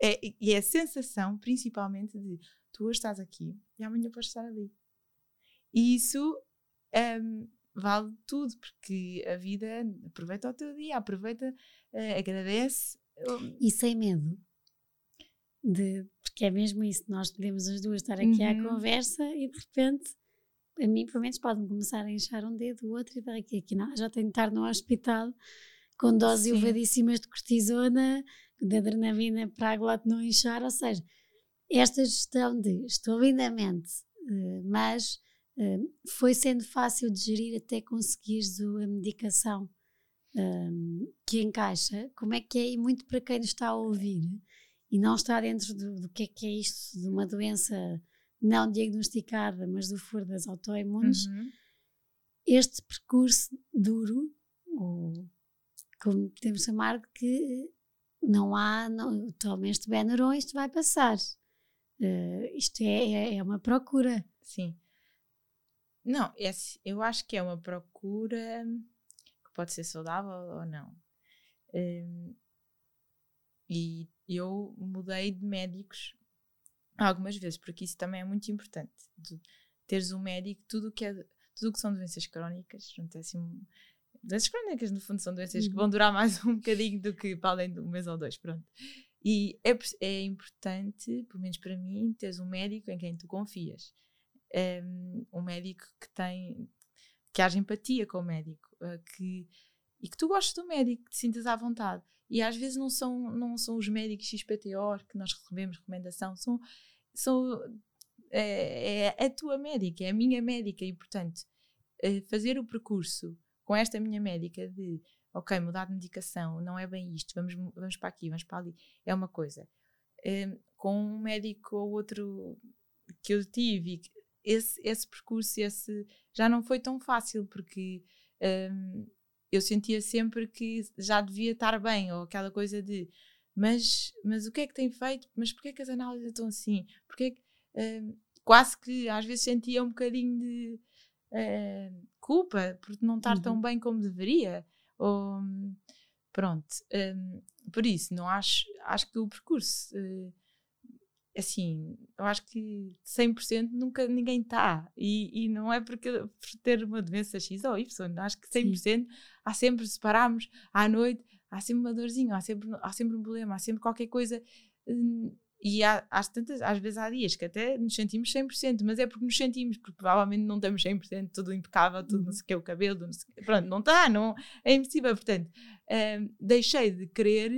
É, e é a sensação, principalmente, de tu hoje estás aqui e amanhã podes estar ali. E isso um, vale tudo, porque a vida aproveita o teu dia, aproveita, uh, agradece. Um, e sem medo. De, porque é mesmo isso, nós podemos as duas estar aqui uhum. à conversa e de repente a mim, pelo menos, pode-me começar a inchar um dedo, o outro, e daqui aqui não, já tenho que estar no hospital com doses Sim. elevadíssimas de cortisona, de adrenalina para a glote não inchar, ou seja, esta gestão de estou lindamente, eh, mas eh, foi sendo fácil de gerir até conseguires a medicação eh, que encaixa, como é que é, e muito para quem nos está a ouvir e não está dentro do, do que é que é isto, de uma doença não diagnosticada, mas do foro das autoimunes, uhum. este percurso duro, ou como podemos chamar, que não há, não, toma este Benuron, isto vai passar. Uh, isto é, é, é, uma procura. Sim. Não, é, eu acho que é uma procura que pode ser saudável ou não. Um, e eu mudei de médicos algumas vezes, porque isso também é muito importante. Teres um médico, tudo que é, tudo que são doenças crónicas, portanto, é assim, doenças crónicas no fundo são doenças uhum. que vão durar mais um bocadinho do que para além de um mês ou dois, pronto. E é, é importante, pelo menos para mim, teres um médico em quem tu confias. Um, um médico que tem, que haja empatia com o médico, uh, que, e que tu gostes do médico, que te sintas à vontade. E às vezes não são, não são os médicos XPTO que nós recebemos recomendação, são sou, é, é a tua médica, é a minha médica e, portanto, eh, fazer o percurso com esta minha médica de ok, mudar de medicação, não é bem isto, vamos, vamos para aqui, vamos para ali, é uma coisa. Um, com um médico ou outro que eu tive, esse, esse percurso esse, já não foi tão fácil, porque um, eu sentia sempre que já devia estar bem, ou aquela coisa de mas, mas o que é que tem feito? Mas porquê é que as análises estão assim? Porquê que, um, quase que às vezes sentia um bocadinho de uh, culpa por não estar uhum. tão bem como deveria. Ou, pronto, um, por isso, não acho, acho que o percurso uh, assim, eu acho que 100% nunca ninguém está. E, e não é porque por ter uma doença X ou Y, acho que 100% Sim. há sempre, se pararmos à noite, há sempre uma dorzinha, há sempre, há sempre um problema, há sempre qualquer coisa. Hum, e há, há tantas, às vezes há dias que até nos sentimos 100%, mas é porque nos sentimos, porque provavelmente não estamos 100%, tudo impecável, tudo não uhum. sei o que, o cabelo, não sei, pronto, não está, não, é impossível. Portanto, hum, deixei de querer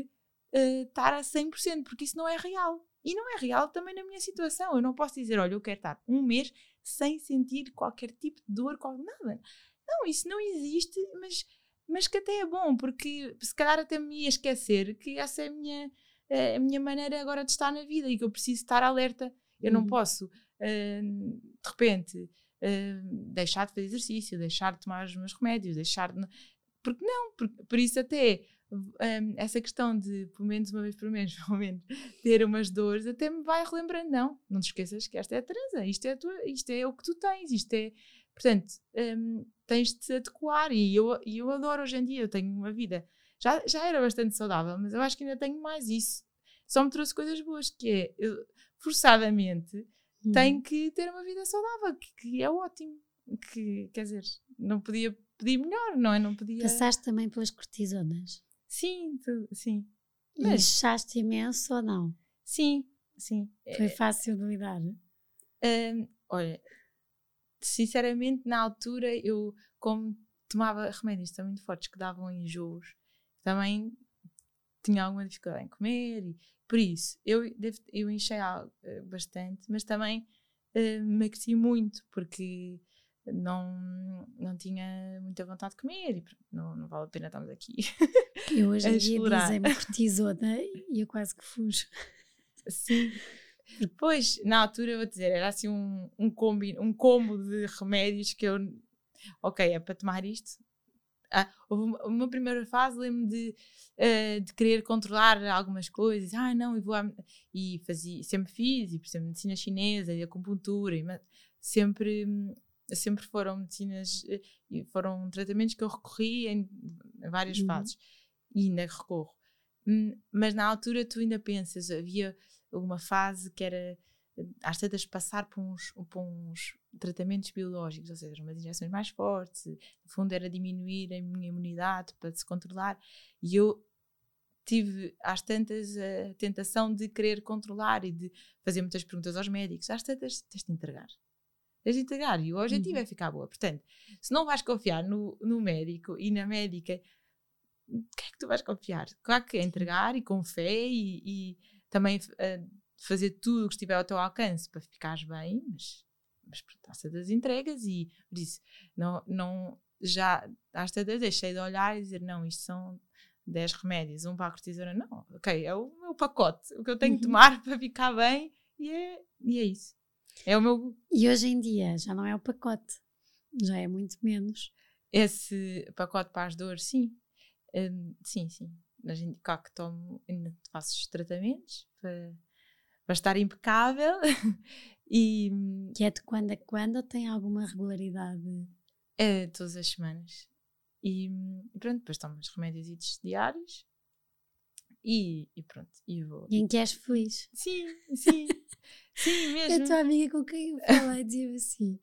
uh, estar a 100%, porque isso não é real. E não é real também na minha situação. Eu não posso dizer, olha, eu quero estar um mês sem sentir qualquer tipo de dor, nada. Não, isso não existe, mas, mas que até é bom, porque se calhar até me ia esquecer que essa é a minha, é a minha maneira agora de estar na vida e que eu preciso estar alerta. Eu não uhum. posso, uh, de repente, uh, deixar de fazer exercício, deixar de tomar os meus remédios, deixar de. Porque não, por, por isso até um, essa questão de, pelo menos uma vez por mês, pelo menos, ter umas dores, até me vai relembrando, não, não te esqueças que esta é a Teresa, isto é, tua, isto é o que tu tens, isto é, portanto, um, tens de te adequar e eu, e eu adoro hoje em dia, eu tenho uma vida, já, já era bastante saudável, mas eu acho que ainda tenho mais isso, só me trouxe coisas boas, que é, eu, forçadamente, hum. tenho que ter uma vida saudável, que, que é ótimo, que, quer dizer, não podia pedir melhor, não é? Não podia... Passaste também pelas cortisonas? Sim, tu, sim. E Mas, inchaste imenso ou não? Sim, sim. Foi é, fácil de lidar? Um, olha, sinceramente, na altura, eu, como tomava remédios também muito fortes que davam enjoos, também tinha alguma dificuldade em comer e por isso eu, eu enchei eh, bastante, mas também uh, emagreci muito porque não, não tinha muita vontade de comer e não, não vale a pena estarmos aqui. E hoje em dia dizem-me cortisona e eu quase que fujo. Sim. Depois, na altura, eu vou dizer, era assim um, um, combi, um combo de remédios que eu. Ok, é para tomar isto. Ah, houve uma, uma primeira fase, lembro-me de, uh, de querer controlar algumas coisas. Ah, não, e vou. E fazia, sempre fiz, e por exemplo, medicina chinesa, e acupuntura, e, sempre sempre foram medicinas eh, e foram tratamentos que eu recorri em, várias uhum. fases e ainda recorro. Hum, mas na altura tu ainda pensas, havia uma fase que era eh, às tantas passar por uns, por uns tratamentos biológicos, ou seja, umas injeções mais fortes, no fundo era diminuir a minha imunidade para se controlar, e eu tive às tantas a tentação de querer controlar e de fazer muitas perguntas aos médicos, às tantas tens de entregar, de entregar e o objetivo uhum. é ficar boa. Portanto, se não vais confiar no, no médico e na médica, o que é que tu vais confiar? Claro que é entregar e com fé e, e também uh, fazer tudo o que estiver ao teu alcance para ficares bem, mas, mas pronto, das entregas e por isso, não, não, já às tantas deixei de olhar e dizer, não, isto são 10 remédios, um para a cortisona, não, ok, é o meu pacote, o que eu tenho uhum. de tomar para ficar bem e é, e é isso. É o meu. E hoje em dia já não é o pacote, já é muito menos. Esse pacote para as dores, sim. Um, sim, sim. A gente cá que tomo, ainda faço os tratamentos para, para estar impecável. e, que é de quando a quando ou tem alguma regularidade? É todas as semanas. E, e pronto, depois tomo os remédios diários e, e pronto, e vou. E em que és feliz? Sim, sim, sim mesmo. A tua amiga com quem eu falei dizia assim: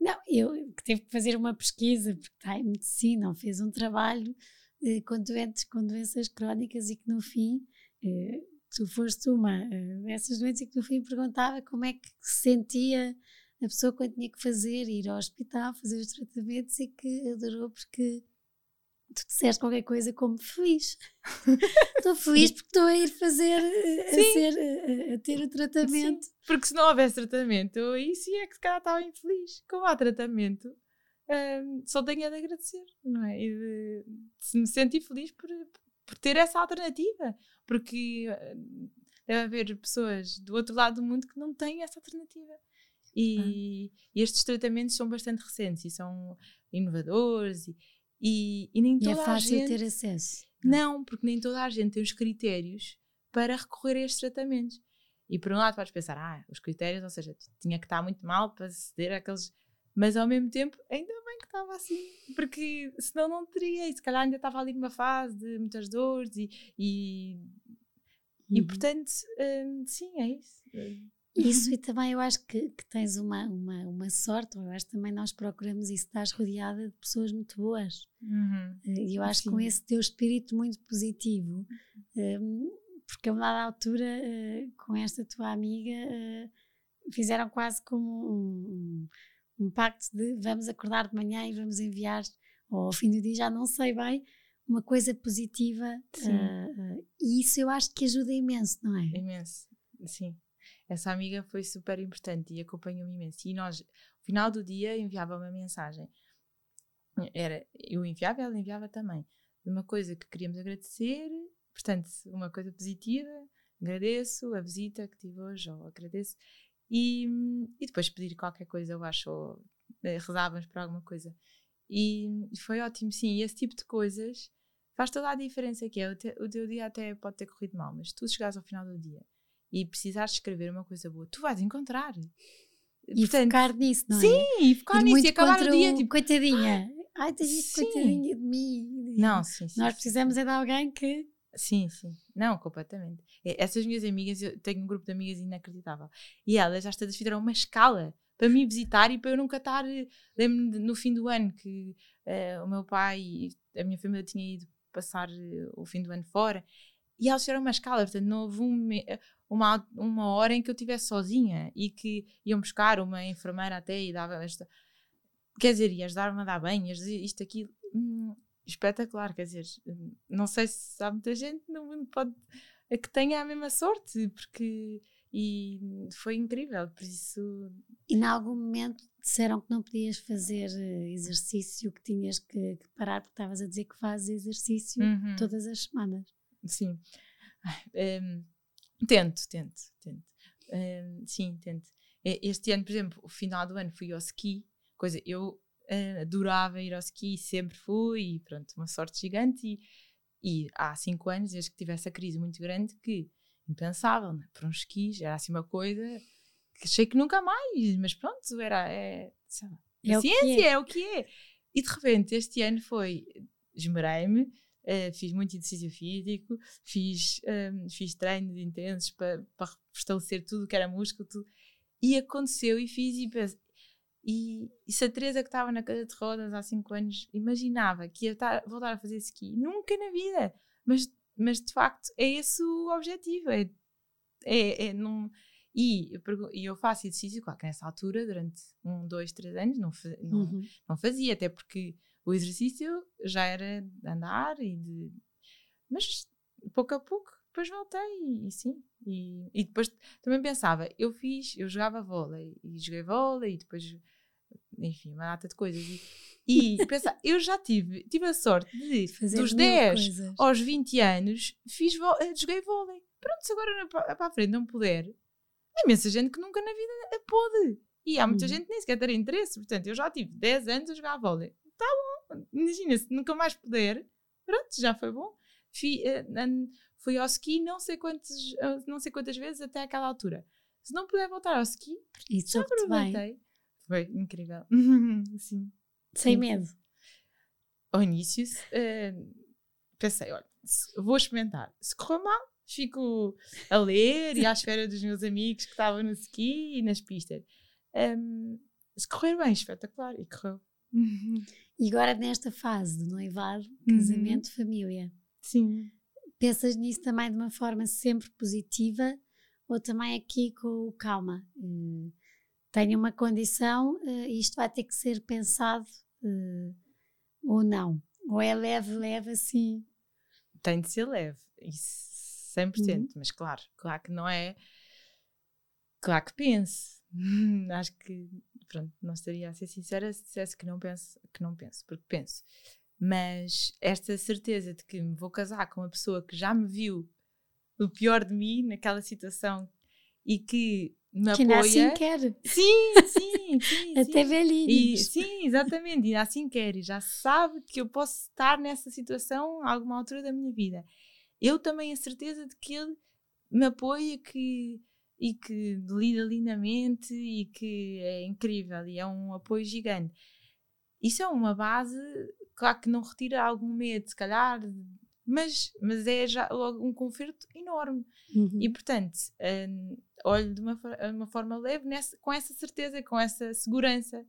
Não, eu que tive que fazer uma pesquisa, porque está em medicina, fez um trabalho eh, com doentes com doenças crónicas e que no fim. Eh, tu foste uma eh, dessas doenças e que no fim perguntava como é que se sentia a pessoa quando tinha que fazer, ir ao hospital, fazer os tratamentos e que adorou porque tu disseste qualquer coisa como feliz. estou feliz porque estou a ir fazer, a, ser, a, a, ter o tratamento. Sim, porque se não houvesse tratamento, sim é que se calhar estava infeliz. Como há tratamento, hum, só tenho a de agradecer, não é? E de, de me sentir feliz por, por ter essa alternativa. Porque hum, deve haver pessoas do outro lado do mundo que não têm essa alternativa. E, ah. e estes tratamentos são bastante recentes e são inovadores e, E, e nem E toda é fácil a gente. ter acesso. Não, porque nem toda a gente tem os critérios para recorrer a estes tratamentos. E por um lado podes pensar, ah, os critérios, ou seja, tinha que estar muito mal para ceder àqueles. Mas ao mesmo tempo, ainda bem que estava assim, porque senão não teria, e se calhar ainda estava ali numa fase de muitas dores e. e, e, Uhum. portanto, hum, sim, é isso. Isso e também eu acho que, que tens uma, uma, uma sorte, eu acho que também nós procuramos isso, estás rodeada de pessoas muito boas. Uhum. E eu acho que com esse teu espírito muito positivo, hum, porque a uma dada altura, eh, com esta tua amiga, eh, fizeram quase como um, um, um pacto de vamos acordar de manhã e vamos enviar, ou ao fim do dia já não sei bem, uma coisa positiva. Eh, eh, e isso eu acho que ajuda imenso, não é? Imenso, sim. Essa amiga foi super importante e acompanhou-me imenso. E nós, no final do dia, enviava uma mensagem. Era, eu enviava ela enviava também. De uma coisa que queríamos agradecer, portanto, uma coisa positiva, agradeço a visita que tive hoje, ou agradeço. E, e depois pedir qualquer coisa, eu acho, ou eh, rezávamos para alguma coisa. E foi ótimo, sim. E esse tipo de coisas faz toda a diferença que é. O, o teu dia até pode ter corrido mal, mas tu chegares ao final do dia e precisares escrever uma coisa boa, tu vais encontrar. E focar nisso, não é? sim, e focar Ir nisso e acabar o dia. Tipo, coitadinha. Ai, tens Sim. coitadinha de mim. não, sim, sim. Nós sim, precisamos sim. é de alguém que. Sim, sim. Não, completamente. E Essas minhas amigas, eu tenho um grupo de amigas inacreditável. E elas, às todas, fizeram uma escala para me visitar e para eu nunca estar. Lembro-me no fim do ano que eh, o meu pai e a minha família tinha ido passar eh, o fim do ano fora. E elas fizeram uma escala, portanto, não houve um uma, uma hora em que eu estivesse sozinha e que iam buscar uma enfermeira até e dava esta. Quer dizer, ia ajudar-me a dar bem, ia dizer isto, aquilo. Hum, espetacular, quer dizer, não sei se há muita gente no mundo pode, que tenha a mesma sorte, porque. E foi incrível, por isso. E em algum momento disseram que não podias fazer eh, exercício, que tinhas que, que parar, porque estavas a dizer que fazes exercício Uhum. todas as semanas. Sim. Hum, tento, tento, tento. Sim, tento. Este ano, por exemplo, o final do ano fui ao ski, coisa, eu eh, adorava ir ao ski, sempre fui, e pronto, uma sorte gigante. E, e há cinco anos, desde que tive essa crise muito grande, que impensável, né? para uns skis, era assim uma coisa que achei que nunca mais, mas pronto, era, é, sei lá, É a o ciência é. é o que é. E de repente, este ano foi, esmerei-me, eh, fiz muito exercício físico, fiz, ehm, fiz treinos intensos para, para restabelecer tudo o que era músculo, tudo. e aconteceu e fiz e pensei, e, e se a Teresa que estava na cadeira de rodas há 5 anos imaginava que ia estar- voltar a fazer ski, nunca na vida, mas, mas de facto é esse o objetivo, é, é, é não, e, eu e eu faço exercício, claro que nessa altura, durante um, dois, três anos, não, não, Uhum. não fazia, até porque o exercício já era de andar e de. Mas pouco a pouco, depois voltei e, e sim. E, e depois também pensava, eu fiz, eu jogava vôlei e joguei vôlei e depois, enfim, uma data de coisas. E, e pensava, eu já tive, tive a sorte de, Fazer dos mil 10 coisas. aos 20 anos, fiz eh, joguei vôlei. Pronto, se agora para, para a frente não puder, há imensa gente que nunca na vida pôde. E há muita Uhum. gente que nem sequer ter interesse. Portanto, eu já tive 10 anos a jogar vôlei. Tá bom, imagina, se nunca mais puder, pronto, já foi bom. Fui, eh, fui ao ski não sei, quantos, eh, não sei quantas vezes até aquela altura. Se não puder voltar ao ski, E já aproveitei. Foi incrível. Sim. sem medo. Ao início, eh, pensei, olha, vou experimentar. Se correr mal, fico a ler e à espera dos meus amigos que estavam no ski e nas pistas. Ehm, se correr bem, espetacular. E correu. E agora nesta fase de noivado, Uhum. casamento, família, Sim. pensas nisso também de uma forma sempre positiva ou também aqui com o calma? Eh, tenho uma condição eh, e isto vai ter que ser pensado eh, ou não? Ou é leve, leve assim? Tem de ser leve. Isso 100%. Mas claro, claro que não é. Claro que pense. Acho que, pronto, não estaria a ser sincera se dissesse que não penso, que não penso, porque penso. Mas esta certeza de que me vou casar com uma pessoa que já me viu o pior de mim naquela situação e que me que apoia. assim quer. Sim, sim, sim. Até velhinhos. Sim, exatamente, e assim quer, e já sabe que eu posso estar nessa situação a alguma altura da minha vida. Eu também a certeza de que ele me apoia que, e que lida lindamente e que é incrível e é um apoio gigante. Isso é uma base, claro que não retira algum medo, se calhar, mas, mas é já logo um conforto enorme. Uhum. E portanto, hum, olho de uma, uma forma leve nessa- com essa certeza, com essa segurança.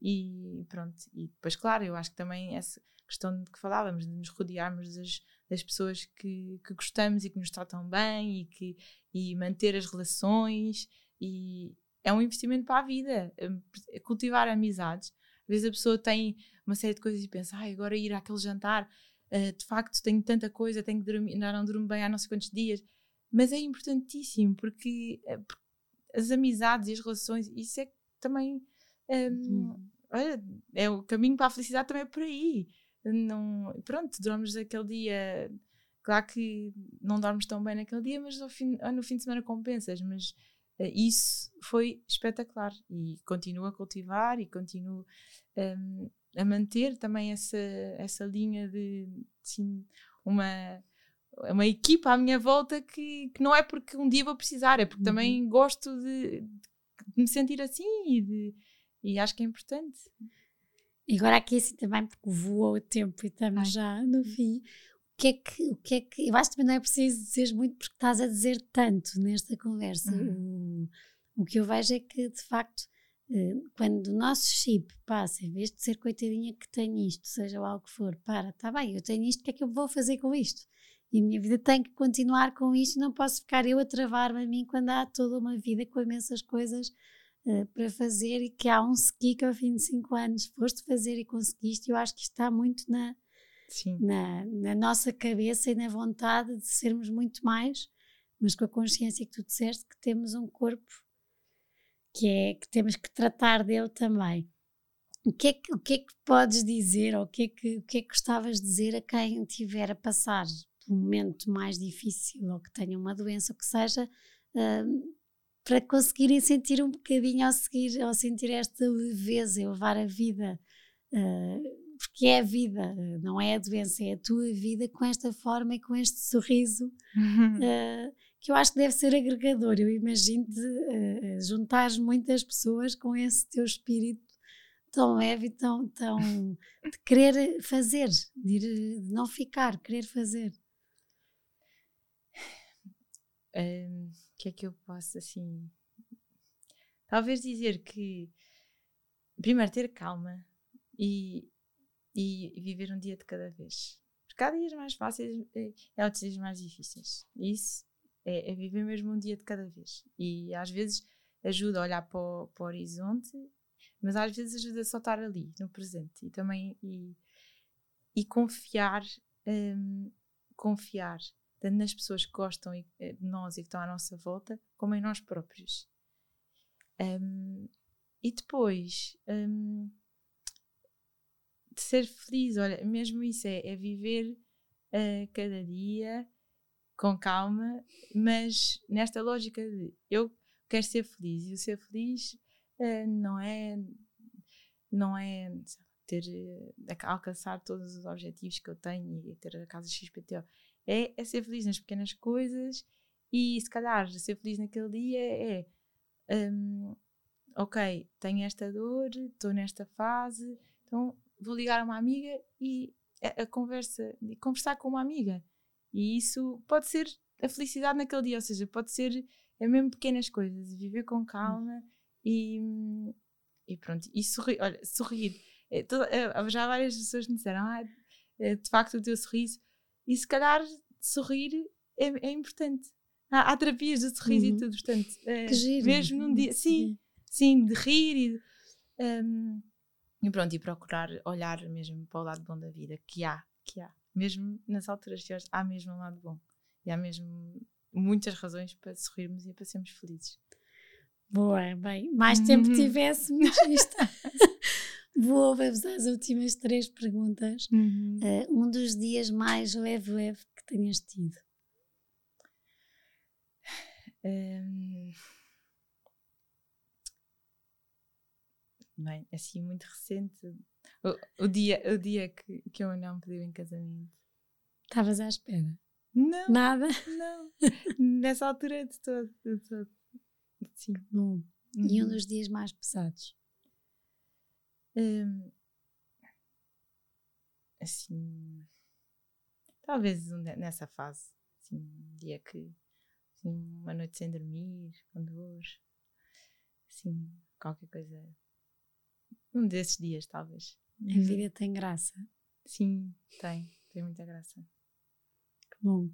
E pronto, e depois, claro, eu acho que também essa questão de que falávamos, de nos rodearmos das, das pessoas que, que gostamos e que nos tratam bem e, que, e manter as relações, e é um investimento para a vida. hum, Cultivar amizades. Às vezes a pessoa tem uma série de coisas e pensa, ai, agora ir àquele jantar, ah, de facto tenho tanta coisa, tenho que dormir, ainda não durmo bem há não sei quantos dias. Mas é importantíssimo porque, eh, porque as amizades e as relações, isso é também hum, olha, é o caminho para a felicidade também é por aí. Não, pronto, dormes aquele dia, claro que não dormes tão bem naquele dia, mas fim, ah, no fim de semana compensas. Mas eh, isso foi espetacular e continuo a cultivar e continuo hum, a manter também essa, essa linha de assim, uma, uma equipa à minha volta que, que não é porque um dia vou precisar, é porque também gosto de, de me sentir assim e, de, e acho que é importante. E agora aqui assim também, porque voou o tempo e estamos Ai. já no fim. O que é que, o que é que, eu acho que também não é preciso dizer muito porque estás a dizer tanto nesta conversa. O, o que eu vejo é que, de facto, eh, quando o nosso chip passa, em vez de ser coitadinha que tenho isto, seja lá o que for, para, está bem, eu tenho isto, o que é que eu vou fazer com isto? E a minha vida tem que continuar com isto, não posso ficar eu a travar-me a mim quando há toda uma vida com imensas coisas eh, para fazer e que há um ski que ao fim de cinco anos foste fazer e conseguiste. Eu acho que isto está muito na, na, na nossa cabeça e na vontade de sermos muito mais, mas com a consciência que tu disseste que temos um corpo que é que temos que tratar dele também. O que é que, o que, é que podes dizer ou o que, é que, o que é que gostavas de dizer a quem estiver a passar por um momento mais difícil ou que tenha uma doença, ou que seja, hum, para conseguirem sentir um bocadinho ao seguir, ao sentir esta leveza e levar a vida, uh, porque é a vida, não é a doença, é a tua vida com esta forma e com este sorriso, uh, que eu acho que deve ser agregador. Eu imagino-te uh, juntares muitas pessoas com esse teu espírito tão leve tão, tão de querer fazer, de, ir, de não ficar, querer fazer. Um, o que é que eu posso assim? Talvez dizer que primeiro ter calma e, e viver um dia de cada vez. Porque há dias mais fáceis e há outros dias mais difíceis. Isso é, é, viver mesmo um dia de cada vez. E às vezes ajuda a olhar para o, para o horizonte, mas às vezes ajuda só a estar ali, no presente. E também e, e confiar, um, confiar tanto nas pessoas que gostam de nós e que estão à nossa volta, como em nós próprios. Um, e depois, um, de ser feliz, olha, mesmo isso é, é viver uh, cada dia com calma, mas nesta lógica de eu quero ser feliz e o ser feliz uh, não é não é ter uh, alcançar todos os objetivos que eu tenho e ter a casa XPTO é, é, ser feliz nas pequenas coisas e se calhar ser feliz naquele dia é um, ok, tenho esta dor, estou nesta fase, então vou ligar a uma amiga e a, a, conversa, e conversar com uma amiga. E isso pode ser a felicidade naquele dia, ou seja, pode ser é mesmo pequenas coisas, viver com calma e, e pronto, e sorrir, olha, sorrir. É, toda, é, já várias pessoas me disseram, ah, é, de facto o teu sorriso e se calhar sorrir é, é importante. Há, há, terapias de sorriso uhum. e tudo, portanto, que giro. mesmo num dia, sim, sim, de rir e, de, um, e pronto, e procurar olhar mesmo para o lado bom da vida, que há, que há, mesmo nas alturas piores, há mesmo um lado bom e há mesmo muitas razões para sorrirmos e para sermos felizes. Boa, bem, mais tempo tivéssemos isto. Vou vamos às últimas três perguntas. Uhum. Uh, um dos dias mais leve-leve que tenhas tido? Um, bem, assim, muito recente. O, o dia, o dia que, que eu não pediu em casamento. Estavas à espera? Não. Nada? Não. Nessa altura de todo. De todo. Sim. Bom. Uhum. E um dos dias mais pesados? Um, assim. Talvez nessa fase. Assim, um dia que. Assim, uma noite sem dormir, com dores. Assim, qualquer coisa. Um desses dias, talvez. A uhum. vida tem graça. Sim, tem. Tem muita graça. Que bom.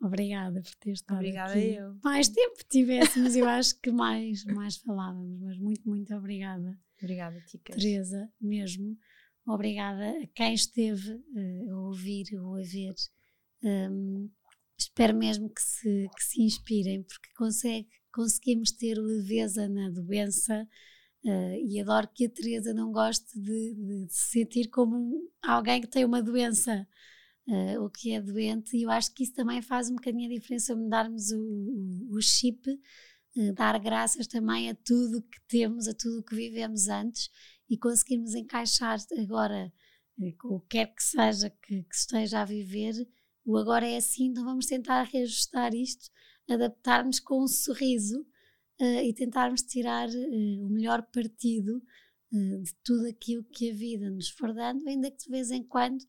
Obrigada por ter estado Obrigada aqui. eu. Mais tempo tivéssemos, eu acho que mais, mais falávamos, mas muito, muito obrigada. Obrigada, Ticas. Teresa, mesmo. Obrigada a quem esteve uh, a ouvir ou a ver. Um, espero mesmo que se, que se inspirem, porque consegue, conseguimos ter leveza na doença uh, e adoro que a Teresa não goste de, de, se sentir como alguém que tem uma doença uh, o que é doente, e eu acho que isso também faz um bocadinho a diferença, mudarmos o, o, o chip, dar graças também a tudo que temos, a tudo que vivemos antes e conseguirmos encaixar agora uh, o que quer que seja que, que esteja a viver, o agora é assim, então vamos tentar reajustar isto, adaptarmos com um sorriso e tentarmos tirar o melhor partido de tudo aquilo que a vida nos for dando, ainda que de vez em quando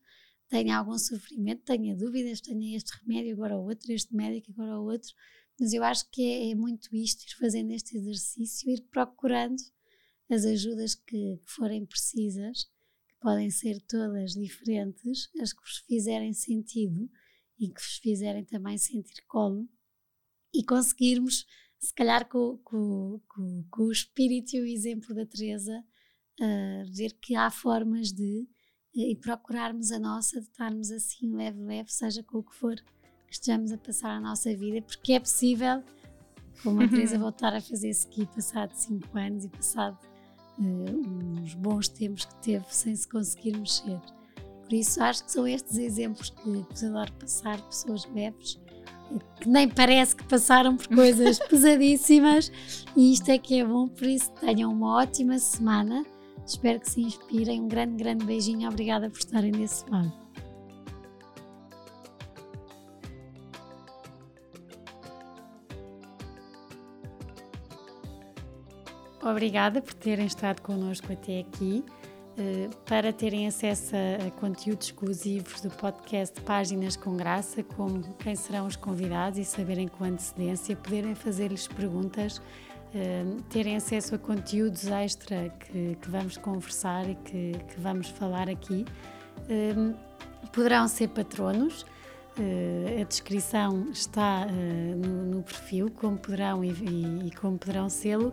tenha algum sofrimento, tenha dúvidas, tenha este remédio, agora o outro, este médico, agora o outro. Mas eu acho que é, é muito isto, ir fazendo este exercício, ir procurando as ajudas que, forem precisas, que podem ser todas diferentes, as que vos fizerem sentido e que vos fizerem também sentir colo, e conseguirmos, se calhar com, com, com, com o espírito e o exemplo da Teresa, uh, ver que há formas de e procurarmos a nossa, de estarmos assim leve, leve, seja com o que for que estejamos a passar a nossa vida, porque é possível, como a Teresa, voltar a fazer ski passado 5 anos e passado uh, uns bons tempos que teve sem se conseguir mexer. Por isso, acho que são estes exemplos que vos adoro passar, pessoas leves, que nem parece que passaram por coisas pesadíssimas, e isto é que é bom. Por isso, tenham uma ótima semana Espero que se inspirem. Um grande, grande beijinho. Obrigada por estarem desse lado. Obrigada por terem estado connosco até aqui. Eh, para terem acesso a conteúdos exclusivos do podcast Páginas com Graça, como quem serão os convidados e saberem com antecedência, poderem fazer-lhes perguntas terem acesso a conteúdos extra que, que vamos conversar e que, que vamos falar aqui. poderão ser patronos. A descrição está no, perfil, como poderão e, e como poderão sê-lo,